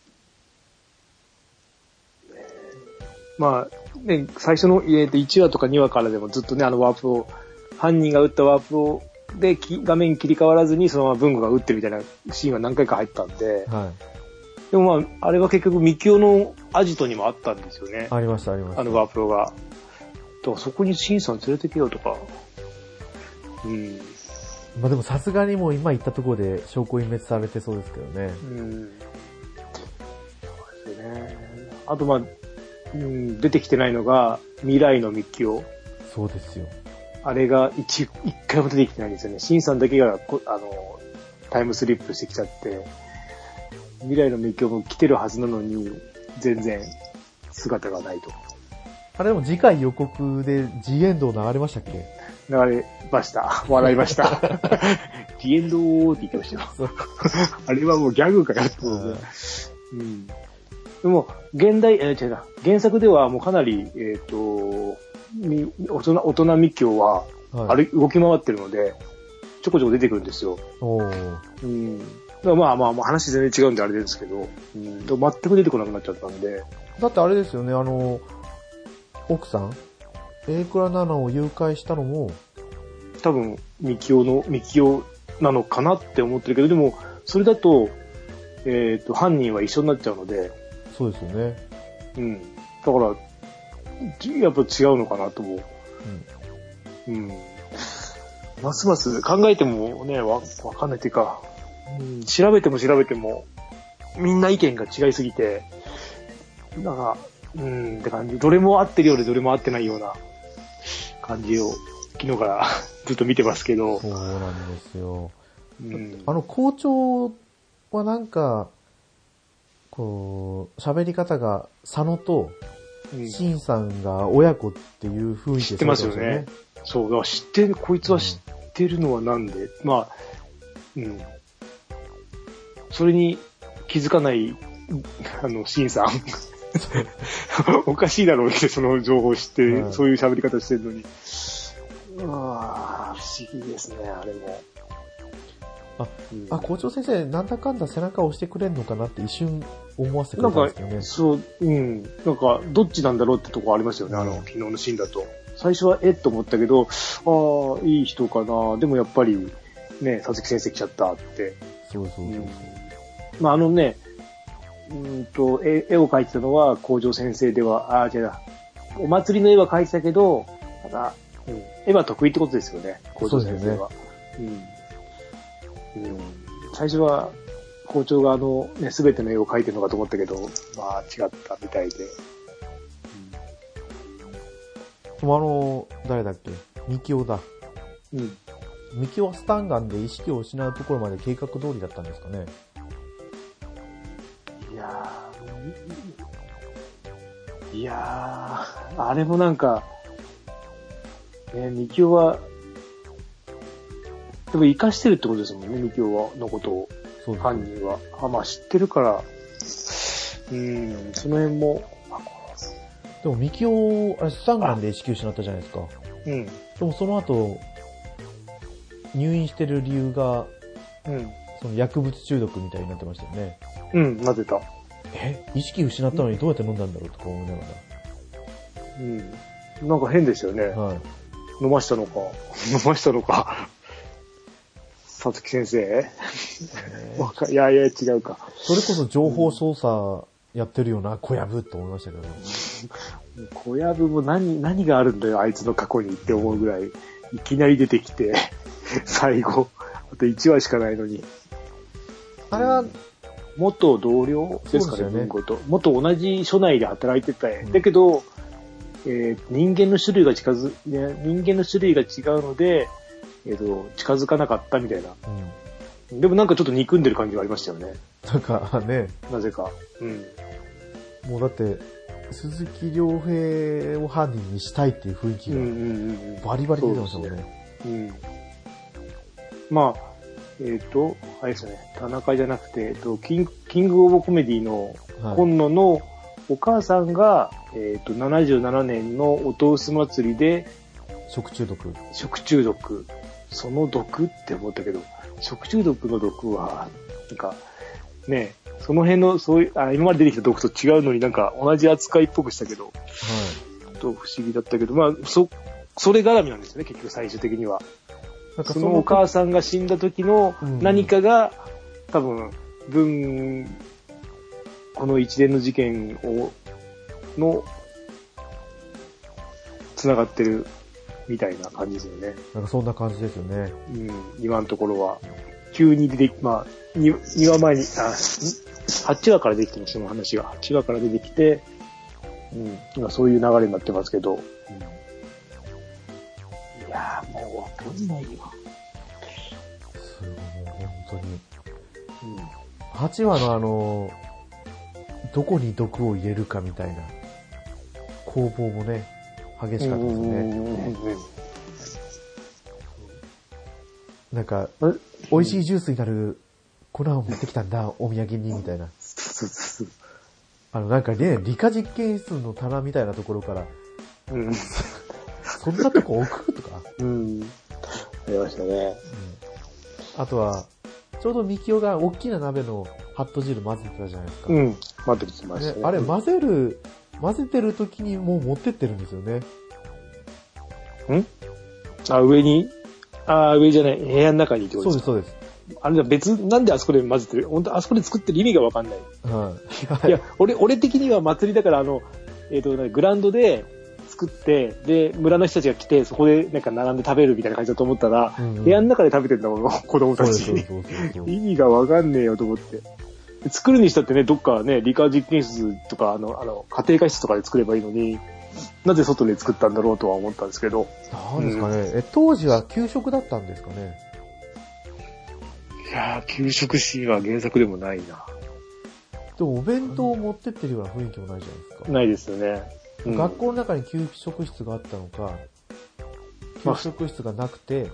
まあ、ね、最初の、えーと1話とか2話からでもずっとね、あのワープを、犯人が撃ったワープを、で、き画面切り替わらずにそのまま文具が撃ってるみたいなシーンが何回か入ったんで、はい。でもまあ、あれは結局、ミキオのアジトにもあったんですよね。ありました、ありました。あのワープロが。だからそこにシンさん連れてけよとか。うん。まあでもさすがにもう今言ったところで証拠隠滅されてそうですけどね。うん。そうですよね。あとまあ、うん、出てきてないのが、未来のミキオ。そうですよ。あれが一、一回も出てきてないんですよね。シンさんだけがこ、あの、タイムスリップしてきちゃって、未来のミキオも来てるはずなのに、全然姿がないと。あれでも次回予告でジエンド流れましたっけ？流れました。笑いました。ディエンドーって言ってましたよ。あれはもうギャグかよって。うん。でも、現代、えー違うな。原作ではもうかなり、えっ、と、み大人、大人密教は、はい。あれ、動き回ってるので、ちょこちょこ出てくるんですよ。おーうん。まあまあまあ話全然違うんであれですけど、うん、全く出てこなくなっちゃったんで、だってあれですよね、あの、奥さんエイクラナナを誘拐したのも、多分、ミキオの、ミキオなのかなって思ってるけど、でも、それだと、えっ、と、犯人は一緒になっちゃうので、そうですよね。うん。だから、じやっぱ違うのかなと思う。うん。うん。ますます考えてもね、わ、わかんないっていうか、うん、調べても調べても、みんな意見が違いすぎて、なんか、うんって感じ。どれも合ってるようでどれも合ってないような感じを、昨日から ずっと見てますけど、そうなんですよ。うん。あの校長はなんか、こう、喋り方が佐野とうんシンさんが親子っていう雰囲気で知ってますよね。そう、だから知ってる、こいつは知ってるのはなんで、まあ、うん。それに気づかない、あの、シンさん。おかしいだろうって、その情報を知って、はいそういう喋り方してるのに。ああ、不思議ですね、あれも。あうんあ、校長先生、なんだかんだ背中を押してくれんのかなって一瞬思わせてくなんかれたんですけどね。、そう、うん。なんか、どっちなんだろうってとこありますよね、あの、昨日のシーンだと。最初はえっと思ったけど、ああ、いい人かな。でもやっぱり、ね、佐々木先生来ちゃったって。そうそうそうそう。まあ、あのね、うーんと、絵絵を描いてたのは工場先生では、ああ、違うな。お祭りの絵は描いてたけど、ただ、うん、絵は得意ってことですよね、工場先生は。うん。うん。最初は、校長があの、ね、すべての絵を描いてるのかと思ったけど、まあ違ったみたいで。でもあの、誰だっけ？ミキオだ。うん。ミキオはスタンガンで意識を失うところまで計画通りだったんですかね。いやー、いやー、あれもなんか、ね、ミキオは、でも生かしてるってことですもんね、ミキオは、のことを、そう犯人は。あ、まあ知ってるから、うん、その辺も、でもミキオ、あれスタンガンで意識を失ったじゃないですか。うん、でもその後、入院してる理由が、うん、その薬物中毒みたいになってましたよね。うん、なぜた。え意識失ったのにどうやって飲んだんだろうとか思いながうん。なんか変ですよね。ら。はい。飲ましたのか。飲ましたのか。さつき先生？わかいやいや、違うか。それこそ情報操作やってるよな、小籔と思いましたけど。小籔も何、何があるんだよ、あいつの過去にって思うぐらい、いきなり出てきて、最後、あと1話しかないのに。あれは、元同僚ですかね、文庫と。元同じ署内で働いてた、んだけど、えー人間の種類が近づ、ね、人間の種類が違うので、えっ、と、近づかなかったみたいな。うん。でもなんかちょっと憎んでる感じがありましたよね。なんかね、なぜか。うん。もうだって、鈴木亮平を犯人にしたいっていう雰囲気うんうんがうんうん。バリバリ出てましたもんね。うん。まあ、えっ、と、あれですよね、田中じゃなくて、えっと、キング、キングオブコメディのはい今野のお母さんが、えっ、と、77年のおとうす祭りで食中毒。食中毒。その毒って思ったけど、食中毒の毒は、なんか、ね、その辺の、そういう、あ、今まで出てきた毒と違うのになんか同じ扱いっぽくしたけど、はちょっと不思議だったけど、まあ、そ、それ絡みなんですよね、結局最終的には。い。なんかそのお母さんが死んだ時のうん何かが、多分、文、この一連の事件を、の、繋がってるみたいな感じですよね。なんかそんな感じですよね。うん、今のところは。急に出てき、まあ、に2話前に、あ、ん8話から出てきてます、その話が。8話から出てきて、うん、今そういう流れになってますけど。いやー、もうわかんないよ。すごい、本当に。うん8話のあの、どこに毒を入れるかみたいな攻防もね、激しかったですね。なんか、うん美味しいジュースになる粉を持ってきたんだ、お土産に、みたいな。あの、なんかね、理科実験室の棚みたいなところから。うん。そんなとこ置くとか。うん。ありましたね。あとは、ちょうどミキオが大きな鍋のハット汁混ぜてたじゃないですか。うん。待ってましたね。ねあれ混ぜる、混ぜてる時にもう持ってってるんですよね。あ、上に？あ、上じゃない。部屋の中にってことそうです、ですかそうです。あれだ、別、なんであそこで混ぜてる？本当あそこで作ってる意味がわかんない。はい。いや、俺、俺的には祭りだから、あの、えっ、と、グラウンドで作って、で、村の人たちが来て、そこでなんか並んで食べるみたいな感じだと思ったら、うんうん部屋の中で食べてんだもん、子供たち。意味がわかんねえよと思って。作るにしたってね、どっかね、理科実験室とか、あの、あの、家庭科室とかで作ればいいのに、なぜ外で作ったんだろうとは思ったんですけど。なんですかね、え、当時は給食だったんですかね？いやー、給食シーンは原作でもないな。でもお弁当を持ってってるような雰囲気もないじゃないですか。ないですよね。うん。学校の中に給食室があったのか、まあ。給食室がなくて、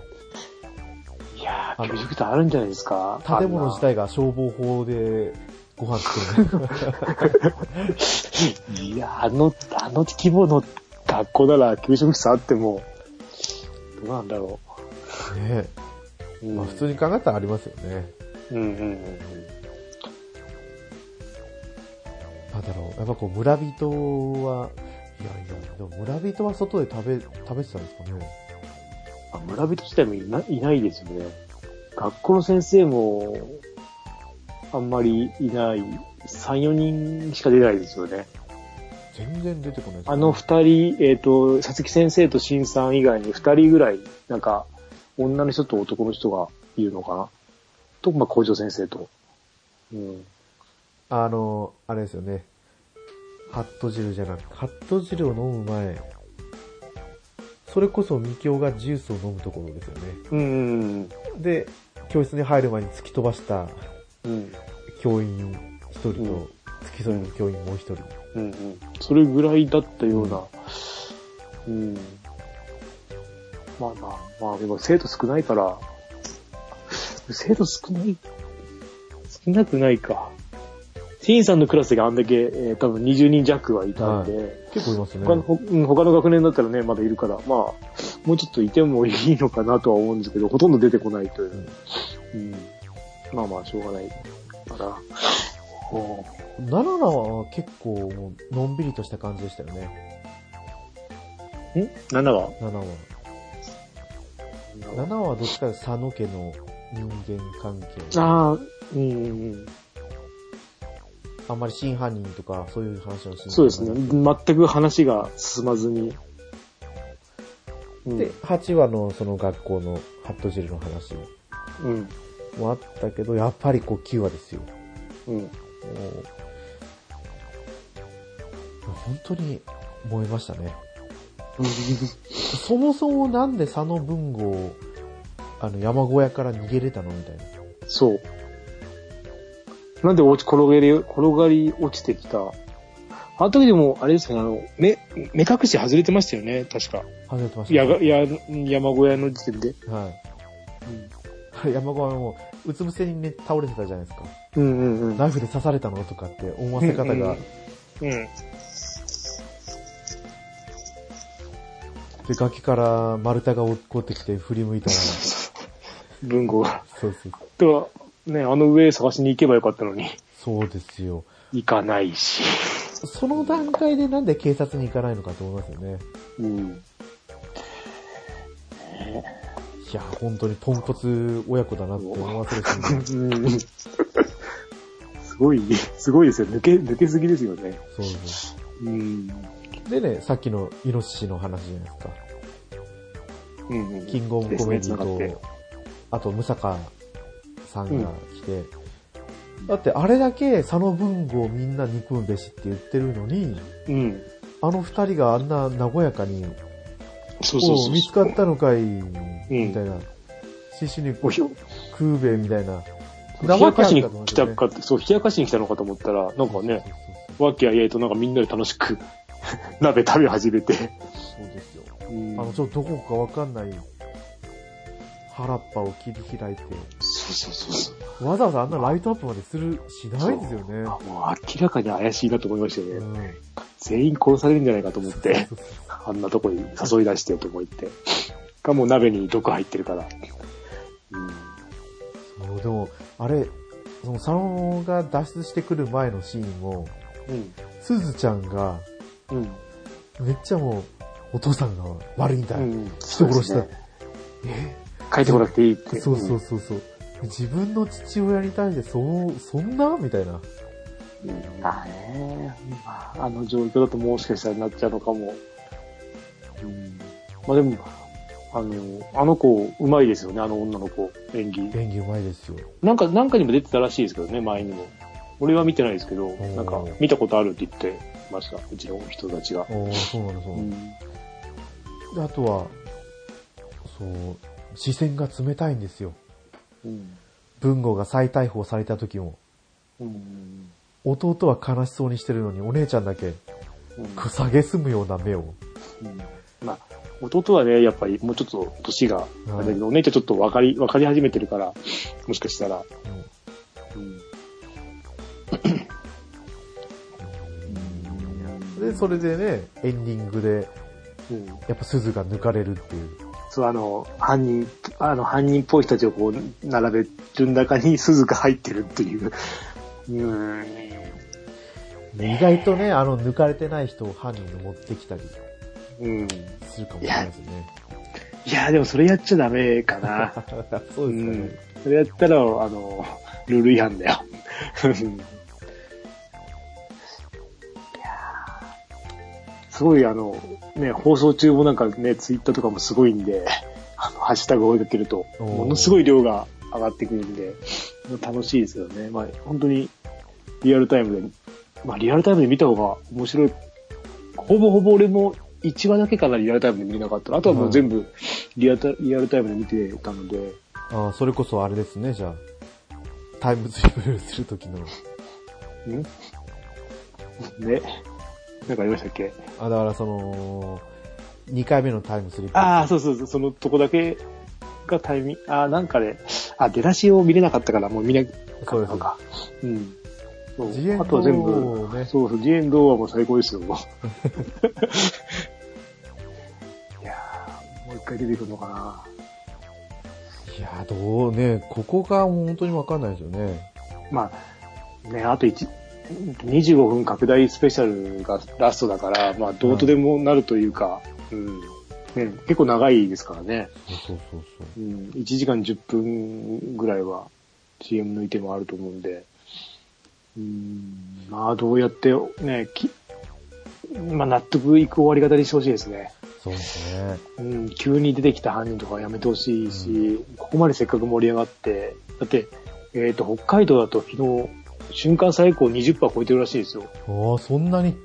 いやー、給食ってあるんじゃないですか？建物自体が消防法でご飯作る。いやー、あの、あの規模の学校なら給食室あっても、どうなんだろねう。うん。まあ普通に考えたらありますよね。うんうんうん。なんだろう、やっぱこう村人は、いやいや、でも村人は外で食べ、食べてたんですかね？あ村人自体もいないないですよね。学校の先生も、あんまりいない、3、4人しか出ないですよね。全然出てこないですねあの二人、えっ、と、佐々木先生と新さん以外に二人ぐらい、なんか、女の人と男の人がいるのかな？と、まあ、校長先生と。うん。あの、あれですよね。ハット汁じゃなく、ハット汁を飲む前、それこそミキオがジュースを飲むところですよね。うん。で、教室に入る前に突き飛ばしたうん。教員一人と、うん付き添いの教員もう一人。うん。うん。それぐらいだったような。うん。まあまあ、まあでも生徒少ないから、生徒少ない、少なくないか。シンさんのクラスがあんだけ、えー多分20人弱はいたんで、結構いますね。他の他の学年だったらね、まだいるから、まあ、もうちょっといてもいいのかなとは思うんですけど、ほとんど出てこないという。うん。まあまあ、しょうがないから。ほ奈良は結構のんびりとした感じでしたよね。う。ん ?7 は？7話。7話はどっちか佐野家の人間関係。ああ、うんうんうん。あんまり真犯人とかそういう話をしない。そうですね。全く話が進まずに。うんで、8話のその学校のハット汁の話うん。もあったけど、やっぱりこう9話ですよ。うん。もう本当に燃えましたね。そもそもなんで佐野文吾を、あの山小屋から逃げれたのみたいな。そう。なんで落ち、転がり、転がり落ちてきた？あの時でも、あれですかね、あの、目、目隠し外れてましたよね、確か。外れてました、やが、や、山小屋の時点で。はい。山小屋もう、うつ伏せにね、倒れてたじゃないですか。うんうんうん。ナイフで刺されたのとかって思わせ方が、うん。うん。で、崖から丸太が落っこってきて振り向いたら、文豪が。そうそうでは、ね、あの上探しに行けばよかったのに、そうですよ。行かないし。その段階でなんで警察に行かないのかと思いますよね。うん。いや、本当にポンコツ親子だなって思わせるし、うん。すごい、すごいですよ。抜け、抜けすぎですよね。そうそうん。う。でね、さっきのイノシシの話じゃないですか。うんうん。キングオブコメディと、あと、ムサカさんが来て、だってあれだけ佐野文吾をみんな憎むべしって言ってるのに、うん。あの二人があんな和やかに、そうそうそう。見つかったのかい、みたいな。獅子肉おひょ食うべ、みたいな。冷やかしに来たかって、そう、冷やかしに来たのかと思ったら、なんかね、わけあいあいとなんかみんなで楽しく鍋食べ始めて。そうですよ。うんあの、ちょっとどこかわかんない原っぱを切り開いて、そうそうそうそう。わざわざあんなライトアップまでする、しないですよね。あもう明らかに怪しいなと思いましたよね。うん。全員殺されるんじゃないかと思って、あんなとこに誘い出してと思って。かもう鍋に毒入ってるから。うん。そうでも、あれ、その佐野が脱出してくる前のシーンも、うん。すずちゃんが、うん。めっちゃもう、お父さんが悪いんだ。うん。人殺した。ねえ？帰ってこなくていいって。そうそうそうそう。自分の父親に対して、そう、そんな？みたいな。うん。まあね、まあ、あの状況だともしかしたらなっちゃうのかも。うん。まあでも、あの、あの子、うまいですよね、あの女の子、演技。演技うまいですよ。なんか、なんかにも出てたらしいですけどね、前にも。俺は見てないですけど、ーなんか、見たことあるって言ってました、うちの人たちが。おー、そうなの、そうなの。うん。で、あとは、そう、視線が冷たいんですよ。うん。文吾が再逮捕された時も、うん。弟は悲しそうにしてるのに、お姉ちゃんだけ、うん下げすむような目を。うんまあ、弟はね、やっぱりもうちょっと年が、あれだけど、お姉ちゃんちょっと分かり、分かり始めてるから、もしかしたら。うん。で、それでね、エンディングで、うん。やっぱ鈴が抜かれるっていう。そう、あの、犯人、あの、犯人っぽい人たちをこう、並べる中に鈴が入ってるっていう。うん。意外とね、あの、抜かれてない人を犯人に持ってきたりうん。するかもしれないですね。いや、でもそれやっちゃダメかな。そうですかね。ん。それやったら、あの、ルール違反だよ。すごいあの、ね、放送中もなんかね、ツイッターとかもすごいんで、あの、ハッシュタグを追いかけると、ものすごい量が上がってくるんで、楽しいですよね。まあ、本当にリアルタイムで、まあ、リアルタイムで見た方が面白い。ほぼほぼ俺も1話だけかな、リアルタイムで見れなかった。あとはもう全部リアルタリアルタイムで見てたので、ああ、それこそあれですね、じゃあ。タイムスリップするときの。ん？ね。なんかありましたっけ？あ、だからその、2回目のタイムスリップ。ああ、そうそうそう、そのとこだけがタイミング、ああ、なんかね、あ、出だしを見れなかったからもう見なかったのか。うん。そうジエンあとは全ド部、ね。そうそう、ジエンドはもう最高ですよ、もう。いやー、もう一回出てくるのかないや、どうね、ここが本当にわかんないですよね。まあ、ね、あと1、25分拡大スペシャルがラストだから、まあ、どうとでもなるというか、うん。ね、結構長いですからね。そうそうそうそう。うん、1時間10分ぐらいは CM 抜いてもあると思うんで、うん、まあどうやってね、きまあ納得いく終わり方にしてほしいですね。そうですね。うん、急に出てきた犯人とかはやめてほしいし、ここまでせっかく盛り上がって、だって、えっ、と、北海道だと昨日、瞬間最高20%超えてるらしいですよ。ああ、そんなに？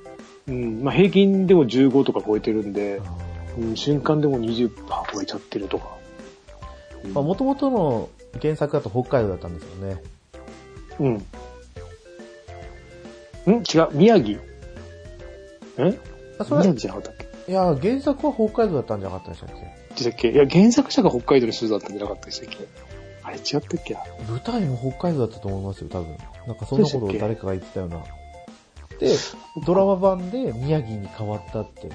うん、まあ平均でも15とか超えてるんであ、うん、瞬間でも20%超えちゃってるとか。うん。まあ、元々の原作だと北海道だったんですよね。うん。ん？違う、宮城？え？あ、それ宮城、じゃなかったっけ？いや、原作は北海道だったんじゃなかったでしたっけ？でしたっけ？いや、原作者が北海道にするだったんじゃなかったでしたっけ？あれ違ったっけ？な舞台も北海道だったと思いますよ、多分。なんかそんなことを誰かが言ってたような。で、ドラマ版で宮城に変わったって。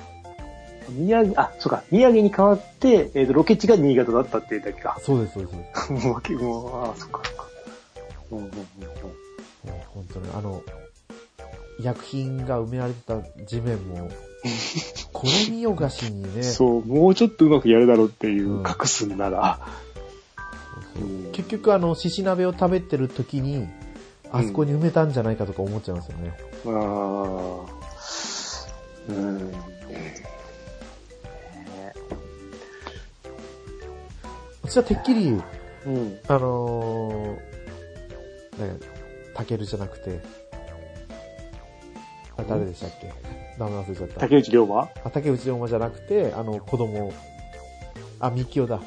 宮城、あ、そうか、宮城に変わって、えっ、と、ロケ地が新潟だったっていうだけか。そうです、そうです。そうですもうわけ、もう、あ、そっか、そっか。うんうんうんうん。もう本当に、あの、薬品が埋められてた地面も、これ見よがしにね、そう、もうちょっとうまくやるだろうっていう、うん隠すんなら。結局あの、獅子鍋を食べてる時に、あそこに埋めたんじゃないかとか思っちゃいますよね。ああ。うん。私はてっきり、うん。あのー、ね、タケルじゃなくて、あ、誰でしたっけ？名前忘れちゃった。竹内涼真？あ、竹内涼真じゃなくて、あの、子供、あ、ミキオだ。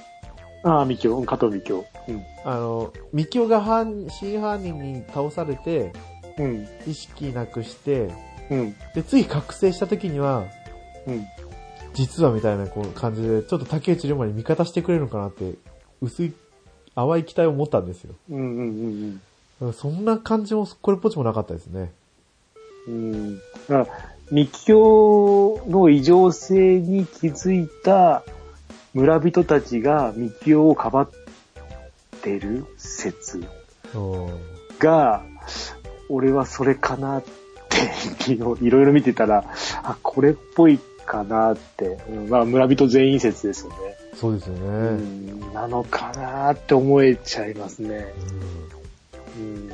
ああ、みきお、うん加藤みきお。うん。あの、ミキオが犯真犯人に倒されて、うん。意識なくして、うん。で、つい覚醒した時には、うん。実はみたいなこう感じで、ちょっと竹内涼真に味方してくれるのかなって、薄い、淡い期待を持ったんですよ。うん。うん。うん。そんな感じも、これっぽっちもなかったですね。うん。だから、密教の異常性に気づいた村人たちが密教をかばってる説うんが、俺はそれかなって、いろいろ見てたら、あ、これっぽいかなって、うんまあ村人全員説ですよね。そうですよね。うん、なのかなって思えちゃいますね。うん。み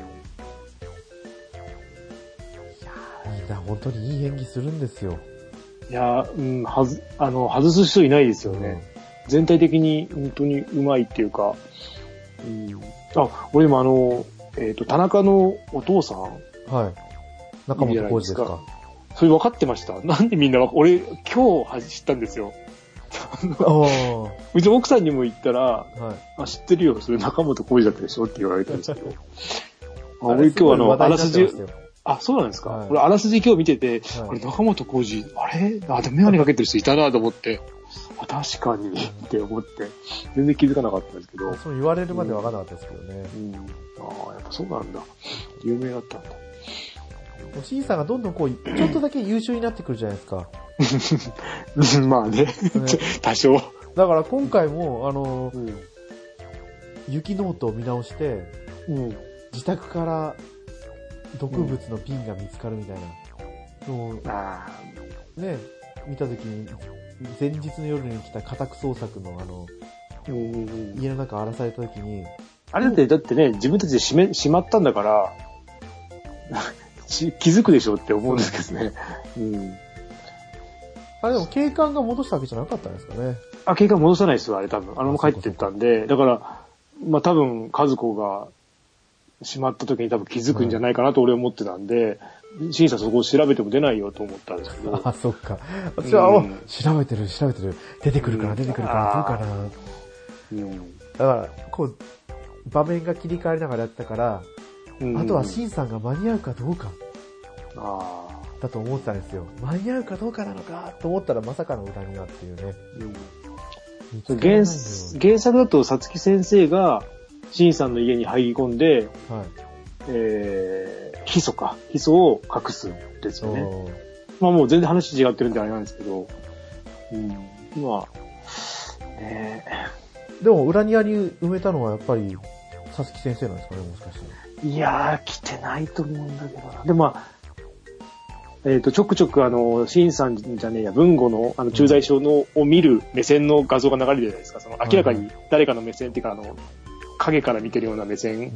んな本当にいい演技するんですよ。いや、うん、はず、あの、外す人いないですよね。全体的に本当にうまいっていうか、うん、あ、俺でもあの、えっ、と、田中のお父さん、うんはい。中本浩二ですか。それ分かってました？なんでみんなわ、俺、今日知ったんですよ。ああ、は うちの奥さんにも言ったら、い。あ、知ってるよ、それ中本浩二だったでしょ？って言われたんですけど。あ俺今日あの、あらすじあ、そうなんですか、はい。俺、あらすじ今日見てて、はい。これ中本浩二、あれ？あ、でもメガネかけてる人いたなと思って、あ、確かに、って思って、全然気づかなかったんですけど、そう言われるまで分からなかったですけどね。うん。ああ、やっぱそうなんだ。有名だったんだ。シンさんがどんどんこう、ちょっとだけ優秀になってくるじゃないですか。う んまあね、多少。だから今回も、あのう、ん。雪ノートを見直して、うん。自宅から毒物の瓶が見つかるみたいなのをあね、見たときに、前日の夜に来た家宅捜索のあの。家の中荒らされたときに、あれだって、だってね、自分たちで閉め、閉まったんだから、し 気づくでしょって思うんですけどね。うん。あれでも警官が戻したわけじゃなかったんですかね。あ、警官戻さないですよ、あれ多分。あのまま帰ってったんで、だから、まあ多分、和子が閉まった時に多分気づくんじゃないかなと俺は思ってたんで、審査そこを調べても出ないよと思ったんですけど。あ、そっか。私は、おうん調べてる、調べてる。出てくるかな、うん出てくるかな、どうかな。うん。だから、こう、場面が切り替わりながらやったから、うんあとはシンさんが間に合うかどうかああ。だと思ってたんですよ。間に合うかどうかなのかと思ったらまさかの裏庭っていうね。うん原原作だと、さつき先生が、シンさんの家に入り込んで、はい。えー、ヒ素か。ヒ素を隠すんですよね。まあもう全然話違ってるんであれなんですけど、うん。まあ、ねでも裏庭に埋めたのはやっぱり、さつき先生なんですかね、もしかして。いやー、来てないと思うんだけどな。でもまあ、えっ、と、ちょくちょくあの、シンさんじゃねえや、文吾の、あの、駐在所の、を見る目線の画像が流れるじゃないですか。その、明らかに誰かの目線っていうか、あの、影から見てるような目線。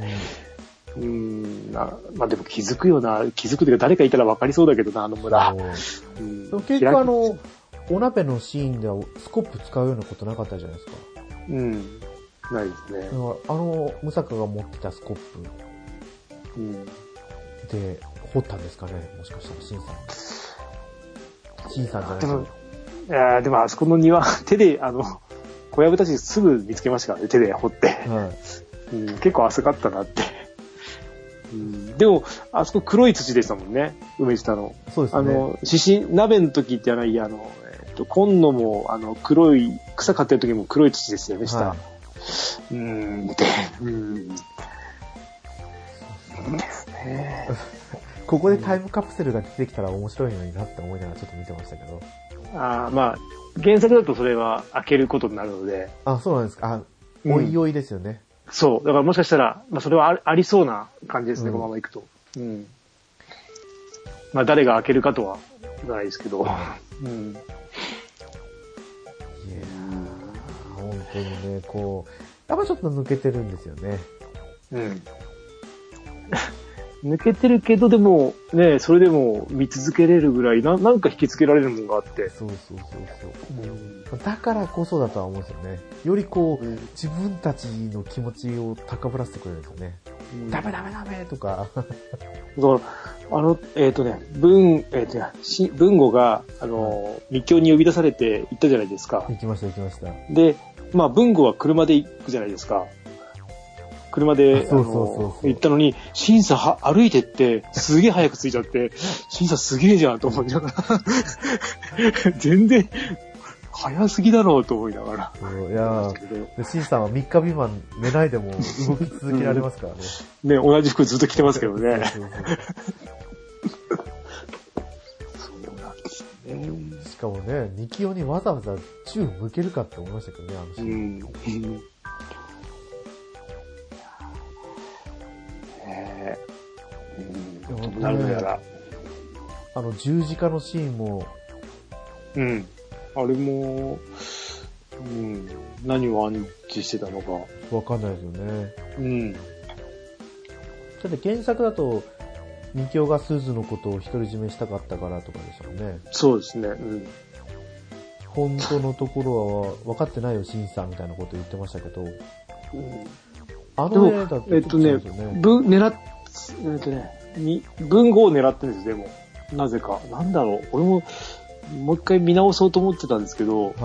うーん、な、まあでも気づくような、気づくというか誰かいたら分かりそうだけどな、あの村。そううん結構あの、お鍋のシーンではスコップ使うようなことなかったじゃないですか。うん。ないですねあの、ムサカが持ってたスコッうん。プで掘ったんですかね、もしかしたら、シンさん。シンさんじゃないでも、いやーでもあそこの庭、手で、あの、小籔たちすぐ見つけましたからね、手で掘って。はい。うん、結構浅かったなって。うん、でも、あそこ黒い土でしたもんね、梅下の。そうですね。あの、獅子、鍋の時ってあの、いや、あの、えっと、今野も、あの、黒い、草刈ってる時も黒い土ですよね、下。はいうーん、って、うーん。ですね。ここでタイムカプセルが出てきたら面白いのになって思いながらちょっと見てましたけど。あーまあ、原作だとそれは開けることになるので、あ、そうなんですか。あ、うんおいおいですよね。そう。だからもしかしたら、まあそれはあありそうな感じですね、うんこのままいくと。うん。まあ誰が開けるかとはないですけど。うん。いやー本当にね、こう、やっぱちょっと抜けてるんですよね。うん。抜けてるけど、でも、ね、それでも見続けれるぐらい、ななんか引きつけられるものがあって。そうそうそううん。そう。だからこそだとは思うんですよね。よりこう、うん自分たちの気持ちを高ぶらせてくれるんですよね。ダメダメダメとか。だから、あの、えっ、とね、文、えっ、とね、し文語が、あの、密教に呼び出されて行ったじゃないですか。行きました行きました。で、まあ、文語は車で行くじゃないですか。車で、あそうそうそう行ったのに、審査は歩いてって、すげえ早く着いちゃって、審査すげえじゃんと思いながら、全然、早すぎだろうと思いながら。いやーで、シンさんは3日未満寝ないでも動き続けられますからね。ね、同じ服ずっと着てますけどね。そうそうそうなんですね。そうしかもね、ニキオにわざわざ銃向けるかって思いましたけどね、あのシうーン。ん。ねえうん。なるのやら。あの十字架のシーンも、うん。あれも、うん。何を暗示してたのか。わかんないですよね。うん。だって原作だと、ニキオがスズのことを独り占めしたかったからとかでしたもんね。そうですね。うん。本当のところは分かってないよ、シンさんみたいなこと言ってましたけど、あでもの絵だと、えっとねそうですよね。文、狙っ、えっとね、に、文語を狙ってるんです、でも。なぜか。なんだろう。俺も、もう一回見直そうと思ってたんですけど、はい。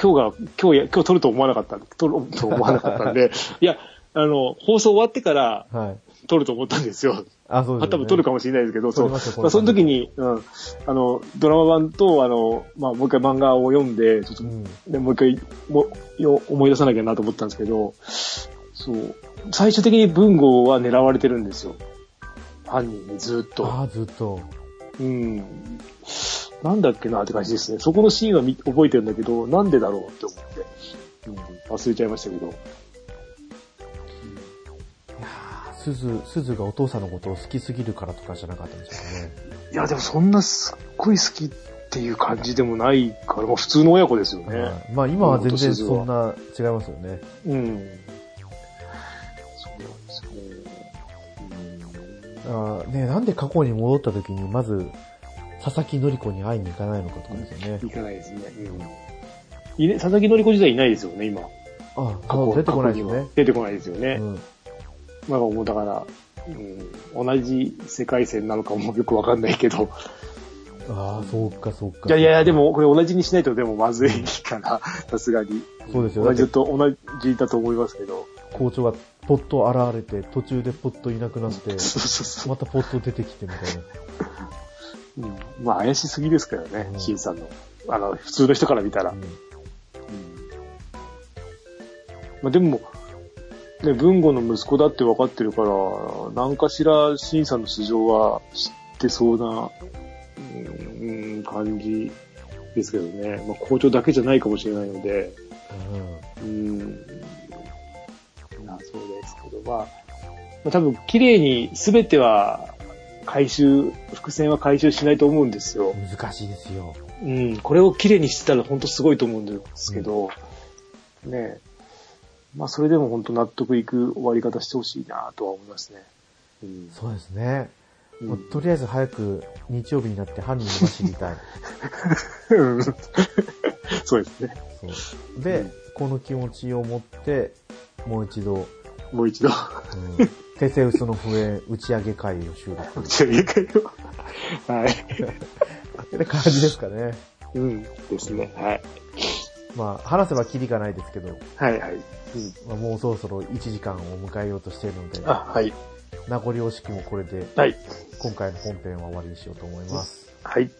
今日が、今日や、今日撮ると思わなかった、撮ると思わなかったんで、いや、あの、放送終わってからはい。撮ると思ったんですよ。あ、そうですよね。多分撮るかもしれないですけど、そう。まあ、その時に、うん、あの、ドラマ版と、あの、まあ、もう一回漫画を読んで、ちょっと、うん。でもう一回もよ思い出さなきゃなと思ったんですけど、そう。最終的に文豪は狙われてるんですよ。犯人にずっと。ああ、ずっと。うん。なんだっけなって感じですね。そこのシーンはみ覚えてるんだけど、なんでだろうって思って。うん、忘れちゃいましたけど。いやーすず、すずがお父さんのことを好きすぎるからとかじゃなかったんでしょうかね。いや、でもそんなすっごい好きっていう感じでもないから、もう普通の親子ですよね。はいまあ今は全然そんな違いますよね。うん。あーねなんで過去に戻った時にまず、佐々木典子に会いに行かないのかとかですよねうん。。いかないですね。うん。いね、佐々木典子時代いないですよね、今。あ、過去出てこないですね。出てこないですよね。うん。まあもうだから、うん、同じ世界線なのかもよくわかんないけど。ああ、そうか、そうか。いやいやいや、でもこれ同じにしないとでもまずいから、さすがに。そうですよ同じと、同じだと思いますけど。校長がポッと現れて、途中でポッといなくなって。またポッと出てきてみたいな。うん、まあ怪しすぎですからねう、んシンさんの。あの、普通の人から見たら。うんまあでも、ね、文吾の息子だって分かってるから、何かしらシンさんの素性は知ってそうな、うん、感じですけどね。まあ校長だけじゃないかもしれないので、うん、なそうですけど、まあ、まあ、多分綺麗に全ては回収、伏線は回収しないと思うんですよ。うん。難しいですよ。うん、これを綺麗にしてたら本当すごいと思うんですけど、ねえ。まあそれでも本当納得いく終わり方してほしいなとは思いますね。うん。そうですね。うんとりあえず早く日曜日になって犯人が知りたい。うんそうですね。で、うんこの気持ちを持って、もう一度、もう一度、うん、テセウスの笛打ち上げ会を収録。打ち上げ会を。はい。って感じですかね。うん。ですね。はい。まあ、話せばキリがないですけど、はいはい。うん。まあ、もうそろそろ1時間を迎えようとしているので、あ、はい。名残惜しくもこれで、はい。今回の本編は終わりにしようと思います。はい。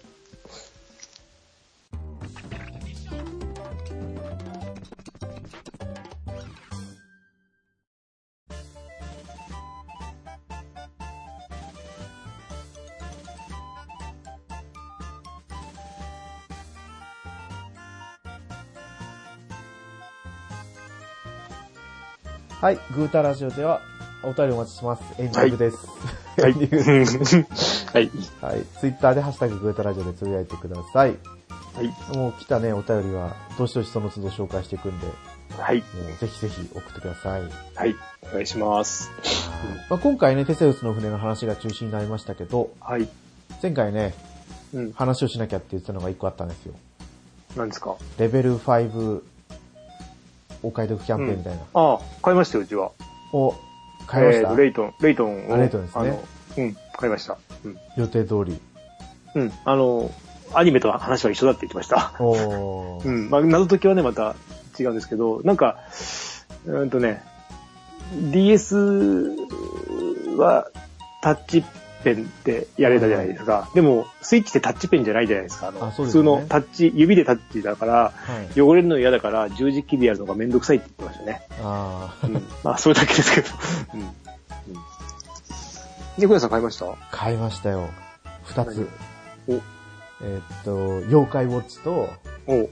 はい、グータラジオではお便りお待ちします。エンディングです。はい。はい。はい。ツイッターでハッシュタググータラジオでつぶやいてください。はい。もう来たね、お便りは、どしどしその都度紹介していくんで、もはい。うぜひぜひ送ってください。はい。お願いします。まあ、今回ね、テセウスの船の話が中心になりましたけど、はい。前回ね、うん。話をしなきゃって言ってたのが一個あったんですよ。何ですか？レベル5お買い得キャンペーンみたいな。ああ、買いましたよ、うちは。を買いました、えーとレイトン、レイトンを。あレイトンですねあの、うん、買いました。うん。予定通り。うん。あの、アニメと話は一緒だって言ってました。おー。うん。まあ、謎解きはね、また違うんですけど、なんか、うーんとね、DS はタッチペンでやれたじゃないですか。でも、スイッチってタッチペンじゃないじゃないですか。あの、普あそうですね通のタッチ、指でタッチだから、はい。汚れるの嫌だから、十字キーでやるのがめんどくさいって言ってましたね。あー。うん。まあ、それだけですけど。うん。うん。猫屋さん買いました？買いましたよ。二つ。お、えーっと、妖怪ウォッチと、お、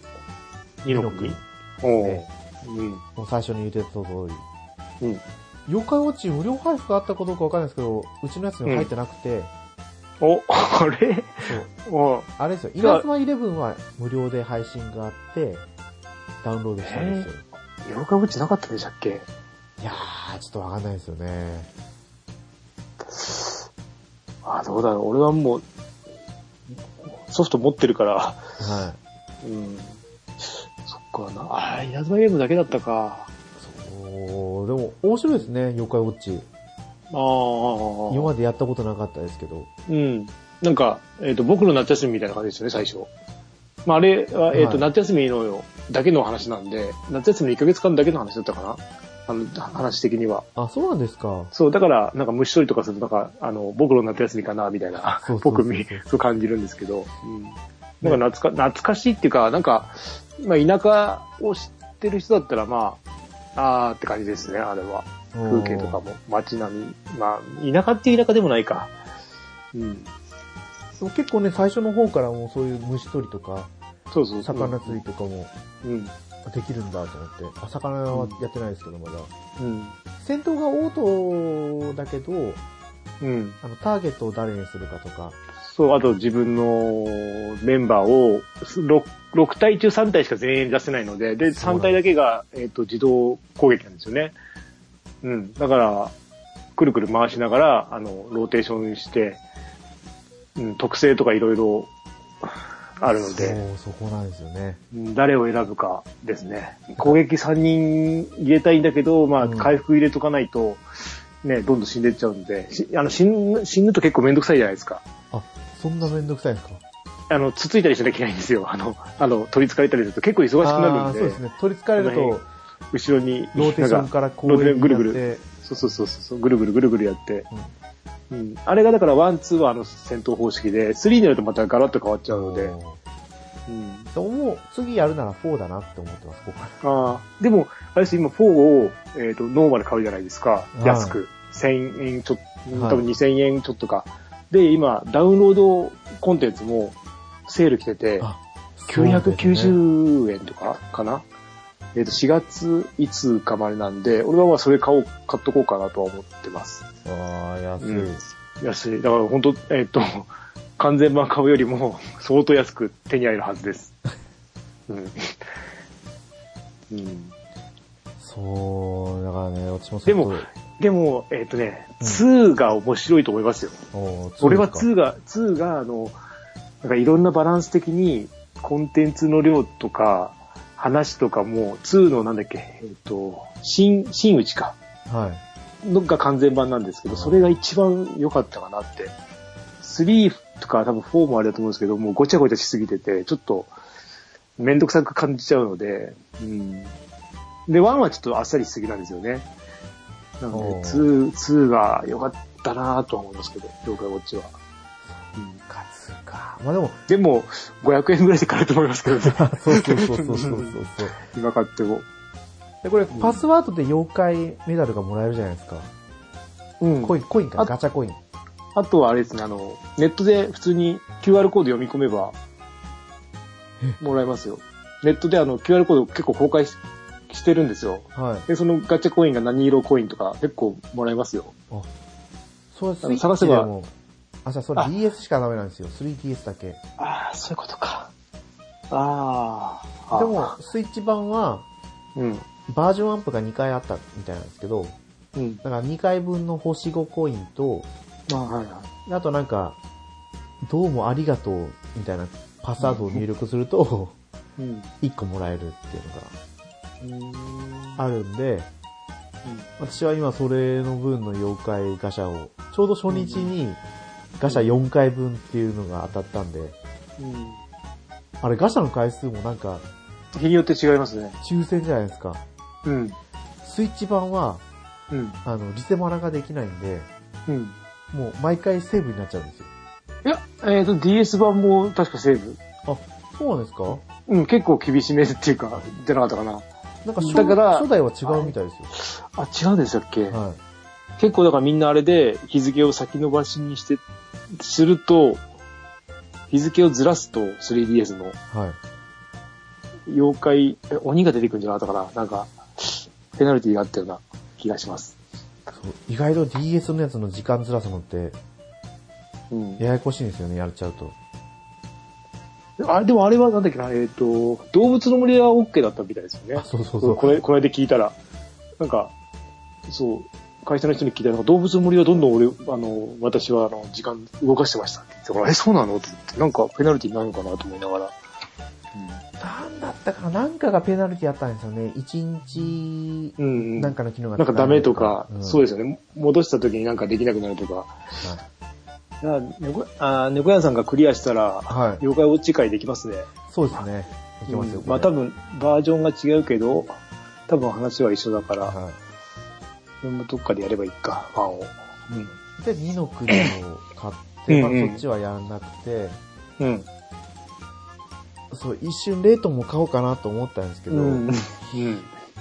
二のの国国。おえうん。もう最初に言ってた通り。うん。妖怪ウォッチ無料配布があったかどうかわかんないですけど、うちのやつには入ってなくて、お、あれ？そう。おあれですよ、じゃあ稲妻イレブンは無料で配信があって、ダウンロードしたんですよ。妖怪ウォッチなかったでしたっけ？いやー、ちょっとわかんないですよね。あ、どうだろう。俺はもう、ソフト持ってるから、はうん。そっかな。あー、稲妻ゲームだけだったか。い。そう、でも面白いですね、妖怪ウォッチ。ああ。今までやったことなかったですけど。うん。なんか、えっ、と、僕の夏休みみたいな感じですよね、最初。まあ、あれは、えっ、と、はい夏休みのだけの話なんで、夏休みの1ヶ月間だけの話だったかな？あの、話的には。あ、そうなんですか。そう、だから、なんか虫取りとかすると、なんか、あの、僕の夏休みかな、みたいな、そうそうそうそう僕み、そう感じるんですけど、うん。なんか懐か、懐かしいっていうか、なんか、まあ、田舎を知ってる人だったら、まあ、あーって感じですね、あれは。風景とかも、街並み。まあ、田舎っていう田舎でもないか。うん。そう結構ね、最初の方からもうそういう虫取りとか、そうそう。魚釣りとかもうん。できるんだと思って。あ、魚はやってないですけど、まだ。うん。戦闘がオートだけど、うん。あの、ターゲットを誰にするかとか。そう、あと自分のメンバーを6、6体中3体しか全員出せないので、で、そうなん3体だけが、えっ、と、自動攻撃なんですよね。うん。だから、くるくる回しながら、あの、ローテーションして、うん、特性とかいろいろあるので、そう、そこなんですよね。うん誰を選ぶかですね。攻撃3人入れたいんだけど、まあ、うん回復入れとかないと、ね、どんどん死んでいっちゃうんで、しあの死ぬ、死ぬと結構めんどくさいじゃないですか。あ、そんなめんどくさいんですかあの、つついたりしなきゃいけないんですよ。あの、あの、取り憑かれたりすると結構忙しくなるんで、そうですね。取り憑かれると、後ろに、ローテーションから攻撃ローテーションぐるぐるそうそうそうそう、ぐるぐるぐるぐるやって、うん。あれがだからワン、ツーはあの戦闘方式で、スリーになるとまたガラッと変わっちゃうので、うん。でも次やるなら4だなって思ってます、僕は。ああ、でも、あれです、今4を、えっ、と、ノーマル買うじゃないですか。い安く。1000円ちょっと、はい多分2000円ちょっとか。で、今、ダウンロードコンテンツも、セール来てて、あそうですね990円とかかな？えっ、と、4月いつかまでなんで、俺はまあそれ買おう、買っとこうかなとは思ってます。ああ、安い。うん安い。だから本当えっ、と、完全版買うよりも相当安く手に入るはずです。うん。うん。そう、だからね、私もでもでも、えっ、とね、2が面白いと思いますよ。も俺は2が、2が、あの、なんかいろんなバランス的に、コンテンツの量とか、話とかも、2のなんだっけ、えっ、と、新、新内か。はい。のが完全版なんですけど、それが一番良かったかなって。3とか多分4もあれだと思うんですけど、もうごちゃごちゃしすぎてて、ちょっと、めんどくさく感じちゃうので、うん。で、1はちょっとあっさりしすぎなんですよね。なので、おー2、2が良かったなとは思いますけど、妖怪ウォッチは。うんかつか。まあでも、でも、500円ぐらいで買えると思いますけどね。そうそうそうそうそうそう。今買っても。で、これ、パスワードで妖怪メダルがもらえるじゃないですか。うん。コイン、コインか、あガチャコイン。あとはあれですね、あの、ネットで普通に QR コード読み込めば、もらえますよ。ネットであの、QR コード結構公開ししてるんですよ。はい。で、そのガチャコインが何色コインとか結構もらえますよ。あ、それスイッ探せばあ、じゃあそれあ DS しかダメなんですよ。3DS だけ。ああ、そういうことか。ああ。でも、スイッチ版は、うん。バージョンアップが2回あったみたいなんですけど、うん。だから2回分の星5コインと、あはいはい。あとなんか、どうもありがとうみたいなパスワードを入力すると、うん。1個もらえるっていうのがうん。あるんで、私は今それの分の妖怪ガシャを、ちょうど初日にガシャ4回分っていうのが当たったんで、うん。あれガシャの回数もなんか日によって違いますね。抽選じゃないですか。うん。スイッチ版は、うん。あの、リセマラができないんで、うん。もう毎回セーブになっちゃうんですよ。いや、えっ、と、DS 版も確かセーブ。あ、そうなんですか？うん、結構厳しめっていうか、じゃなかったかな。なんか初だから初代は違うみたいですよ。あ、違うんでしたっけ、はい。結構だからみんなあれで日付を先延ばしにして、すると、日付をずらすと 3DS のはい。妖怪、え鬼が出てくるんじゃなかったかな？なんか、ペナルティがあったような気がします。そう意外と DS のやつの時間ずらすのって、うん。ややこしいんですよね、やっちゃうと。あれ、でもあれはなんだっけな、えっ、と、動物の森は OK だったみたいですよねあ、。そうそうそう。これ、これで聞いたら、なんか、そう、会社の人に聞いたら、動物の森はどんどん俺、あの、私は、あの、時間動かしてましたって言ってえ、そうなの？って言って、なんかペナルティないのかなと思いながら。なんだったかな？なんかがペナルティあったんですよね。1日、うん。うん。なんかの機能がなんかダメとか、うんそうですよね。戻した時になんかできなくなるとか。はいいや猫あー猫屋さんがクリアしたら、はい。妖怪ウォッチ会できますね。そうですね。いきますよ。うんまあ多分、バージョンが違うけど、多分話は一緒だから、はそれもどっかでやればいいか、ファンを。い。で、2の国を買って、まあうんうんそっちはやらなくて、うん。うん。そう、一瞬レートも買おうかなと思ったんですけど、うん。うん。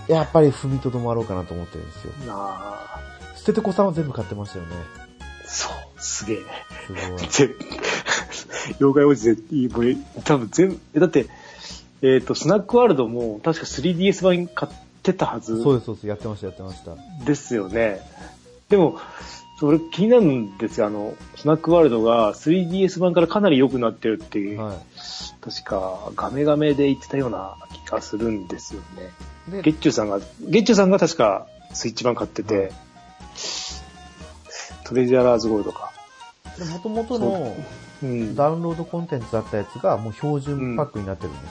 やっぱり踏みとどまろうかなと思ってるんですよ。なあ捨ててこさんは全部買ってましたよね。そう、すげえ。すごい。ぜ妖怪ウォッチ絶対いい、これ、多分全部、えだって、えっ、と、スナックワールドも確か 3DS 版買ってたはずそうです、そうです。やってました、やってました。ですよね。でも、それ気になるんですよ。あの、スナックワールドが 3DS 版からかなり良くなってるっていう、は確かガメガメで言ってたような気がするんですよね。い。で、ゲッチュさんが、ゲッチュさんが確かスイッチ版買ってて、トレジャーラーズゴールドか。で元々のうん。ダウンロードコンテンツだったやつがもう標準パックになってるんですよ。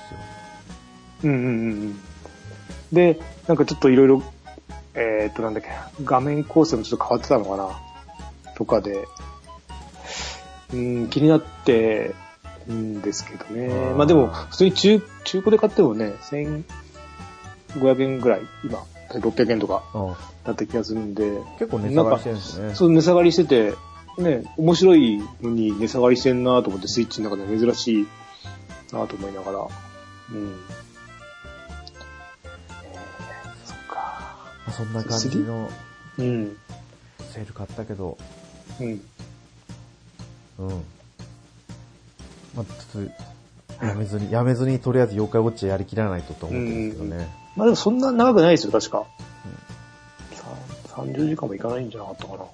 うんうんうんうん。で、なんかちょっといろいろ、えーっとなんだっけ、画面構成もちょっと変わってたのかな？とかで、うん、気になってんですけどね。まあでも、普通に中、中古で買ってもね、1500円ぐらい、今、600円とかうんだった気がするんで、結構値下がりしてるんですね。そう値下がりしてて、ね、面白いのに値下がりしてんなと思って、スイッチの中で珍しいなと思いながら。うん。そっか。まあそんな感じのうん。セール買ったけど、うん。うん。まあ、ちょっと、やめずに、やめずにとりあえず妖怪ウォッチやりきらないとと思ってるんですけどね。まあでもそんな長くないですよ、確か。さ30時間もいかないんじゃなかったかな。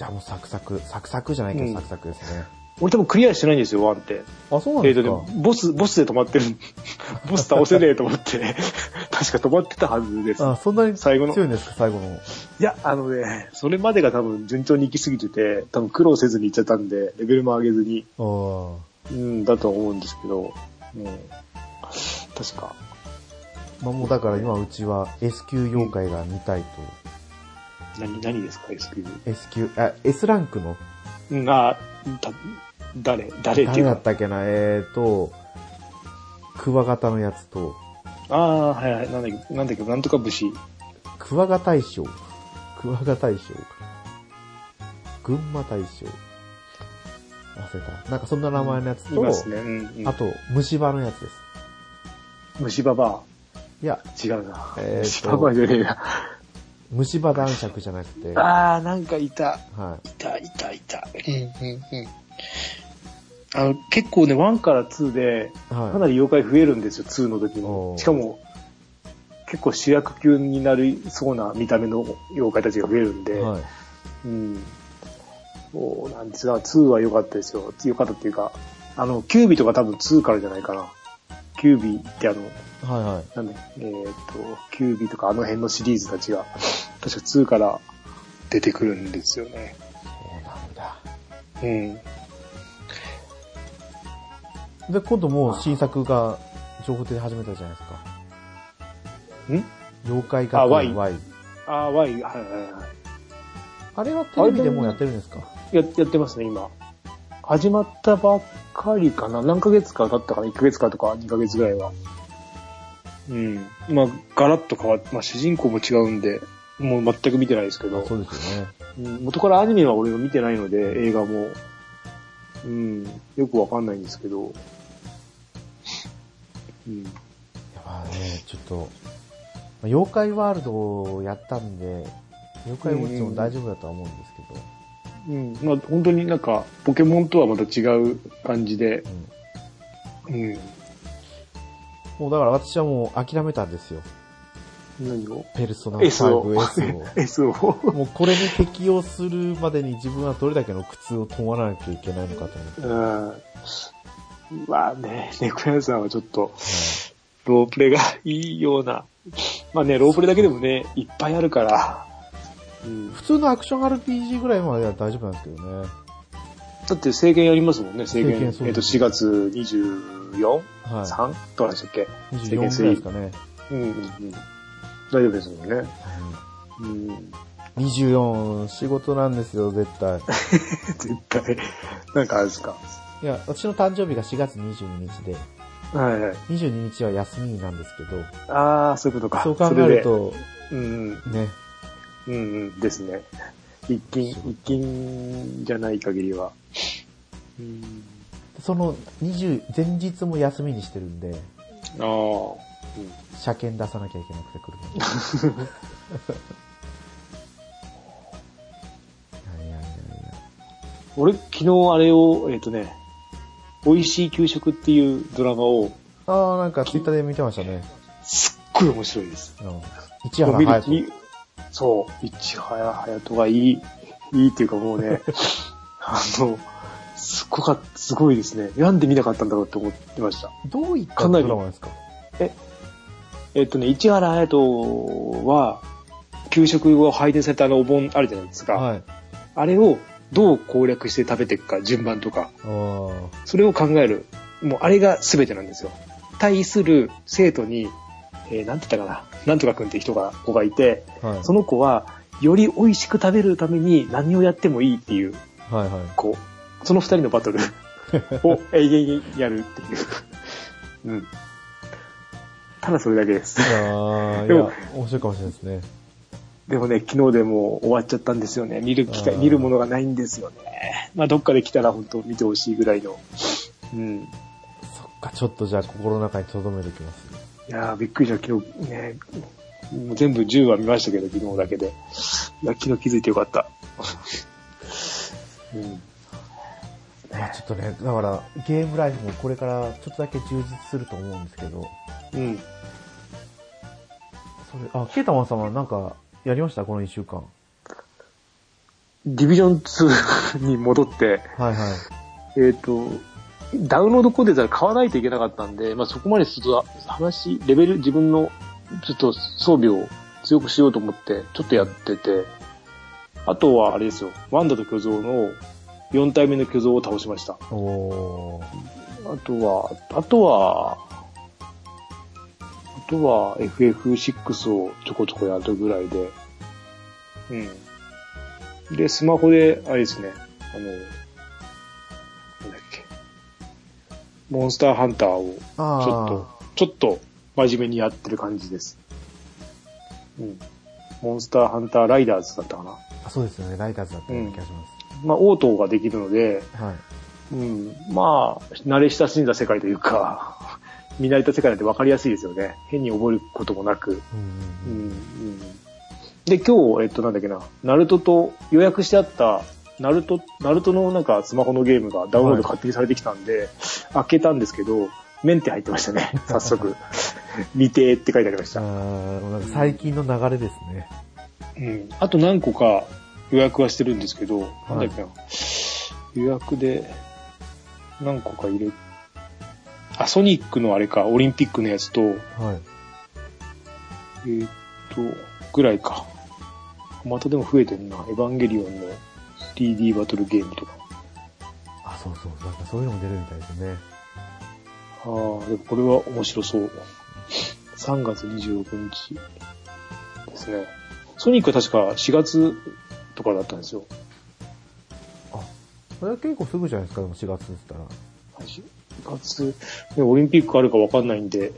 じゃあもうサクサク、サクサクじゃないけうんどサクサクですね。俺多分クリアしてないんですよ、ワンって。あ、そうなんですか、とね、ボス、ボスで止まってる。ボス倒せねえと思って、確か止まってたはずです。あ、そんなに最後の強いんですか最後の。いや、あのね、それまでが多分順調に行き過ぎてて、多分苦労せずに行っちゃったんで、レベルも上げずに。うん、だと思うんですけど、うん。確か。まあもうだから今うちは S 級妖怪が見たいと。何、何ですか、SQ。S 級、あ、S ランクの、うん、あ、た、誰誰ってい誰うか。だったっけな、えーと、クワガタのやつと、ああ、はいはい、なんだっけ、なんだっけ、なんとか武士。クワガ大将。クワガ大将か。群馬大将。忘れた。なんかそんな名前のやつと、いますね。うん、うん。あと、虫歯のやつです。虫歯バいや、ー。違うな。えーと虫歯バーじゃねえな。虫歯男爵じゃなくて、はああ、なんかいた。い。いた、いた、いた。うん、うん、うん。あの、結構ね、1から2で、かはなり妖怪増えるんですよ、2の時おも。ーしかも、結構主役級になりそうな見た目の妖怪たちが増えるんで、はい。うん。そうなんですが、2は良かったですよ。良かったっていうか、あの、キュービとか多分2からじゃないかな。キュービってあの、はいはい。なんだえーっ、と、キュービとかあの辺のシリーズたちが、確か2から出てくるんですよね。そうなんだ。うん。で、今度もう新作が情報で始めたじゃないですか。ん？妖怪学園あ Y。ああ、Y、はいはいはい。あれはテレビでもうやってるんですか？や、やってますね、今。始まったばっかりかな？何ヶ月か経ったかな？1ヶ月かとか2ヶ月ぐらいは。うん。まあ、ガラッと変わって、まあ、主人公も違うんで、もう全く見てないですけど、そうですよね。うん元からアニメは俺は見てないので、映画も。うん。よくわかんないんですけど。うん。まあね、ちょっと、まあ妖怪ワールドをやったんで、妖怪ウォッチも大丈夫だとは思うんですけど、うん。まあ、本当になんか、ポケモンとはまた違う感じで、うんうん。もうだから私はもう諦めたんですよ。何を？ペルソナ ?S を。5S を。S を。もうこれに適用するまでに自分はどれだけの苦痛を伴わなきゃいけないのかと思って。うん。まあね、猫屋さんはちょっと、はいロープレがいいような。まあね、ロープレだけでもね、いっぱいあるから。うん。普通のアクション RPG ぐらいまでは大丈夫なんですけどね。だって制限やりますもんね、制限。制限そうえっと、です4月 24?3? はどうなんでしたっけ？い。24ぐらいですかね。うんうんうん。大丈夫ですもんね。うん。うん24、仕事なんですよ、絶対。絶対。なんかあれですか？いや、私の誕生日が4月22日で、はいはい。22日は休みなんですけど、ああ、そういうことか。そう考える。と、うんね、うん、うんうんですね。一勤、一勤じゃない限りは。うん。その20、前日も休みにしてるんで、ああ。うん車検出さなきゃいけなくてくる。いやいやいやいや。俺、昨日あれを、えっ、とね、美味しい給食っていうドラマを、ああ、なんかツイッターで見てましたね。すっごい面白いです。うん。市原隼人。にそう、市原隼人がいい、いいっていうかもうね、あの、すっごかった、すごいですね。なんで見なかったんだろうって思ってました。どういったドラマですか？えっ、とね、市原隼人は、給食を配膳されたあのお盆あるじゃないですか。はい。あれをどう攻略して食べていくか、順番とか。それを考える。もうあれが全てなんですよ。対する生徒に、えー、なんて言ったかな。なんとかくんって人が、子がいて、はい。その子は、より美味しく食べるために何をやってもいいっていう、はいはい。こう、その二人のバトルを 永遠にやるっていう。うん。ただそれだけです。でもや、面白いかもしれないですね。でもね、昨日でもう終わっちゃったんですよね。見る機会、見るものがないんですよね。まあ、どっかで来たら本当見てほしいぐらいの。うん。そっか、ちょっとじゃあ心の中に留めておきます。いやー、びっくりした。昨日ね、もう全部10話見ましたけど、昨日だけで。いや、昨日気づいてよかった。うん。まあちょっとね、だから、ゲームライフもこれからちょっとだけ充実すると思うんですけど、うん。それ、あ、ケータマンさんはなんか、やりました？この一週間。ディビジョン2に戻って、はいはい。えっ、と、ダウンロードコンテンツは買わないといけなかったんで、まあ、そこまでちょっと話、レベル、自分のちょっと装備を強くしようと思って、ちょっとやってて、あとはあれですよ、ワンダと巨像の4体目の巨像を倒しました。おー。あとは、あとは、あとは FF6 をちょこちょこやるぐらいで、うん。で、スマホで、あれですね、あの、モンスターハンターを、ちあょっと、ちょっと真面目にやってる感じです。うん。モンスターハンターライダーズだったかな。あ、そうですよね。ライダーズだったような気がしままあ、応答ができるので、す。はい。うん、まあ、慣れ親しんだ世界というか、見慣れた世界なんて分かりやすいですよね。変に覚えることもなく。うんうんうん。うんうん、で、今日、えっと、なんだっけな、ナルトと予約してあった、ナルト、ナルトのなんかスマホのゲームがダウンロード勝手にされてきたんで、開けたんですけど、メンテ入ってましたね、早速。未定って書いてありましあた。最近の流れですね。うん。あと何個か予約はしてるんですけど、なんだっけな。予約で何個か入れ、あ、ソニックのあれか、オリンピックのやつと、はい。えーっと、ぐらいか。またでも増えてんな。エヴァンゲリオンの 3D バトルゲームとか。あ、そうそう。なんかそういうのも出るみたいですね。ああ、でもこれは面白そう。3月26日ですね。ソニックは確か4月とかだったんですよ。それは結構すぐじゃないですか、でも4月って言っ4月、でもオリンピックあるかわかんないんで、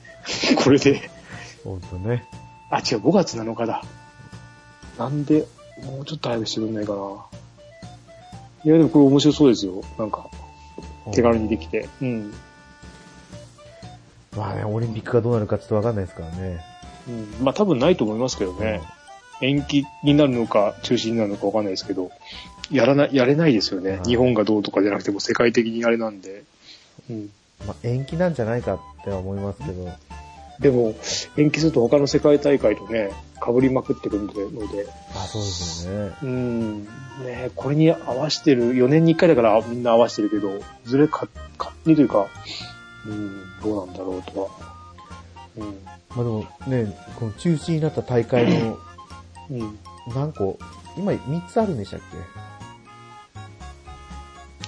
これで、たら。ほんとね。あ、違う、5月7日だ。なんで、もうちょっと早くしてくんないかな。いや、でもこれ面白そうですよ。なんか、手軽にできて。うん。まあね、オリンピックがどうなるかちょっとわかんないですからね。うん、まあ多分ないと思いますけどね。延期になるのか中止になるのかわかんないですけど、やらな、やれないですよね。はい日本がどうとかじゃなくても世界的にあれなんで。うん。まあ延期なんじゃないかっては思いますけど。でも、延期すると他の世界大会とね、被りまくってくるので、あ、そうですよね。うん。ねこれに合わしてる、4年に1回だからみんな合わしてるけど、ずれか、勝手にというか、うん、どうなんだろうとは。うん。まあでもね、この中止になった大会のうん。何個、今3つあるんでしたっ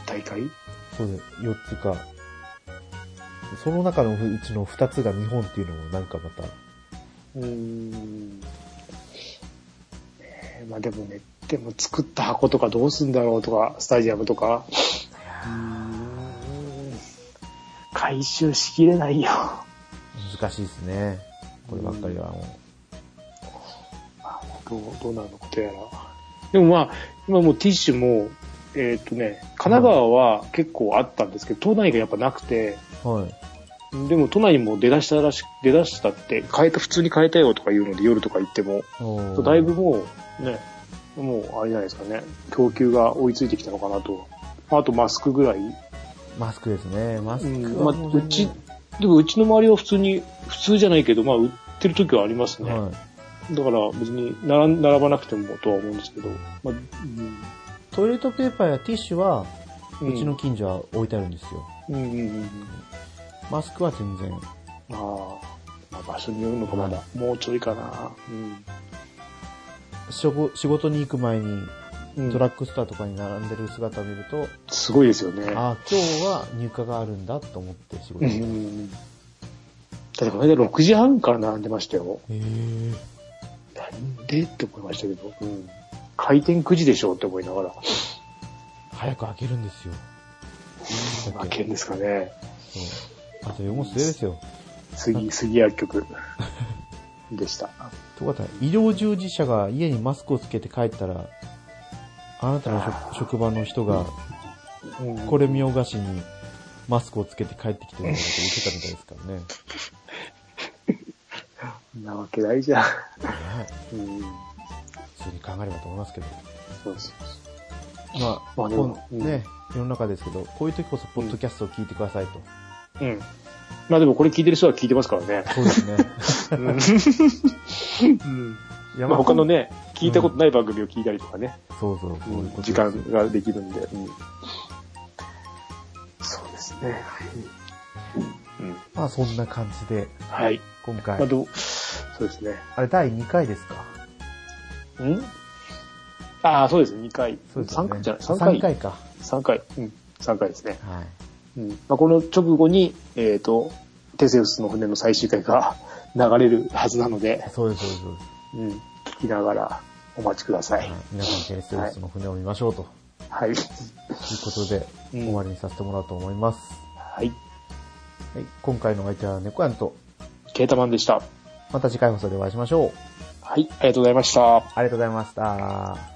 大会？けそうです。4つか。その中のうちの2つが日本っていうのもなんかまた、うーん。ねえまあでもね、でも作った箱とかどうすんだろうとか、スタジアムとか。回収しきれないよ。難しいですね。こればっかりはもどう、どうなるのことやら。でもまあ、今もうティッシュも、えーっ、とね、神奈川は結構あったんですけど、都内がやっぱなくて、う。はい。でも都内にも出だしたらし、出だしたって、変えた、普通に変えたよとか言うので夜とか行っても、だいぶもう、ね、もうあれじゃないですかね、供給が追いついてきたのかなと。あとマスクぐらい。マスクですね。マスうん、クまあ、うち然、でもうちの周りは普通に、普通じゃないけど、まあ売ってる時はありますね。はい。だから別に並ん並ばなくてもとは思うんですけど、まあ、トイレットペーパーやティッシュは、ううちの近所は置いてあるんですよ。うん、うんうんうん。マスクは全然。ああ、まあ場所によるのかまだ。もうちょいかな。仕事仕事に行く前にうん。ドラッグストアとかに並んでる姿を見ると、すごいですよね。ああ、今日は入荷があるんだと思って仕事うに行く。ん。だってこの間6時半から並んでましたよ。へえ。なんでって思いましたけど。うん。開店9時でしょうって思いながら。早く開けるんですよ。開けんですかね。そう。あと、もう末ですよ。杉、杉薬局 でした。とかだ医療従事者が家にマスクをつけて帰ったら、あなたの職職場の人が、うんこれ見よがしにマスクをつけて帰ってきてるようなこと言ってたみたいですからね。なわけないじゃん。ねうん。普通に考えればと思いますけど。そうそうまあ、まあね、世の中ですけど、こういう時こそポッドキャストを聞いてくださいと。そう。うん。まあでもこれ聞いてる人は聞いてますからね。そうですね。うん。いやまあ他の、ね、聞いたことない番組を聞いたりとかね。そうそう、そういうことです時間ができるんで。うん。そうですね。うん。まあそんな感じで、はい。今回、まあどう、そうですね。あれ第2回ですか？ん？ああ、そうですね。2回。そうですよね3回じゃない ?3 回。3回か。3回。うん。3回ですね。はい。うん。まあ、この直後に、えっ、と、テセウスの船の最終回が 流れるはずなので、そうです、そうです、そうです。うん。聞きながらお待ちください。はい、皆さん、テレステレスの船を見ましょうとはい。いうことで、うん終わりにさせてもらおうと思います。はい。はい、今回のお相手は猫やんと、ケータマンでした。また次回放送でお会いしましょう。はい。ありがとうございました。ありがとうございました。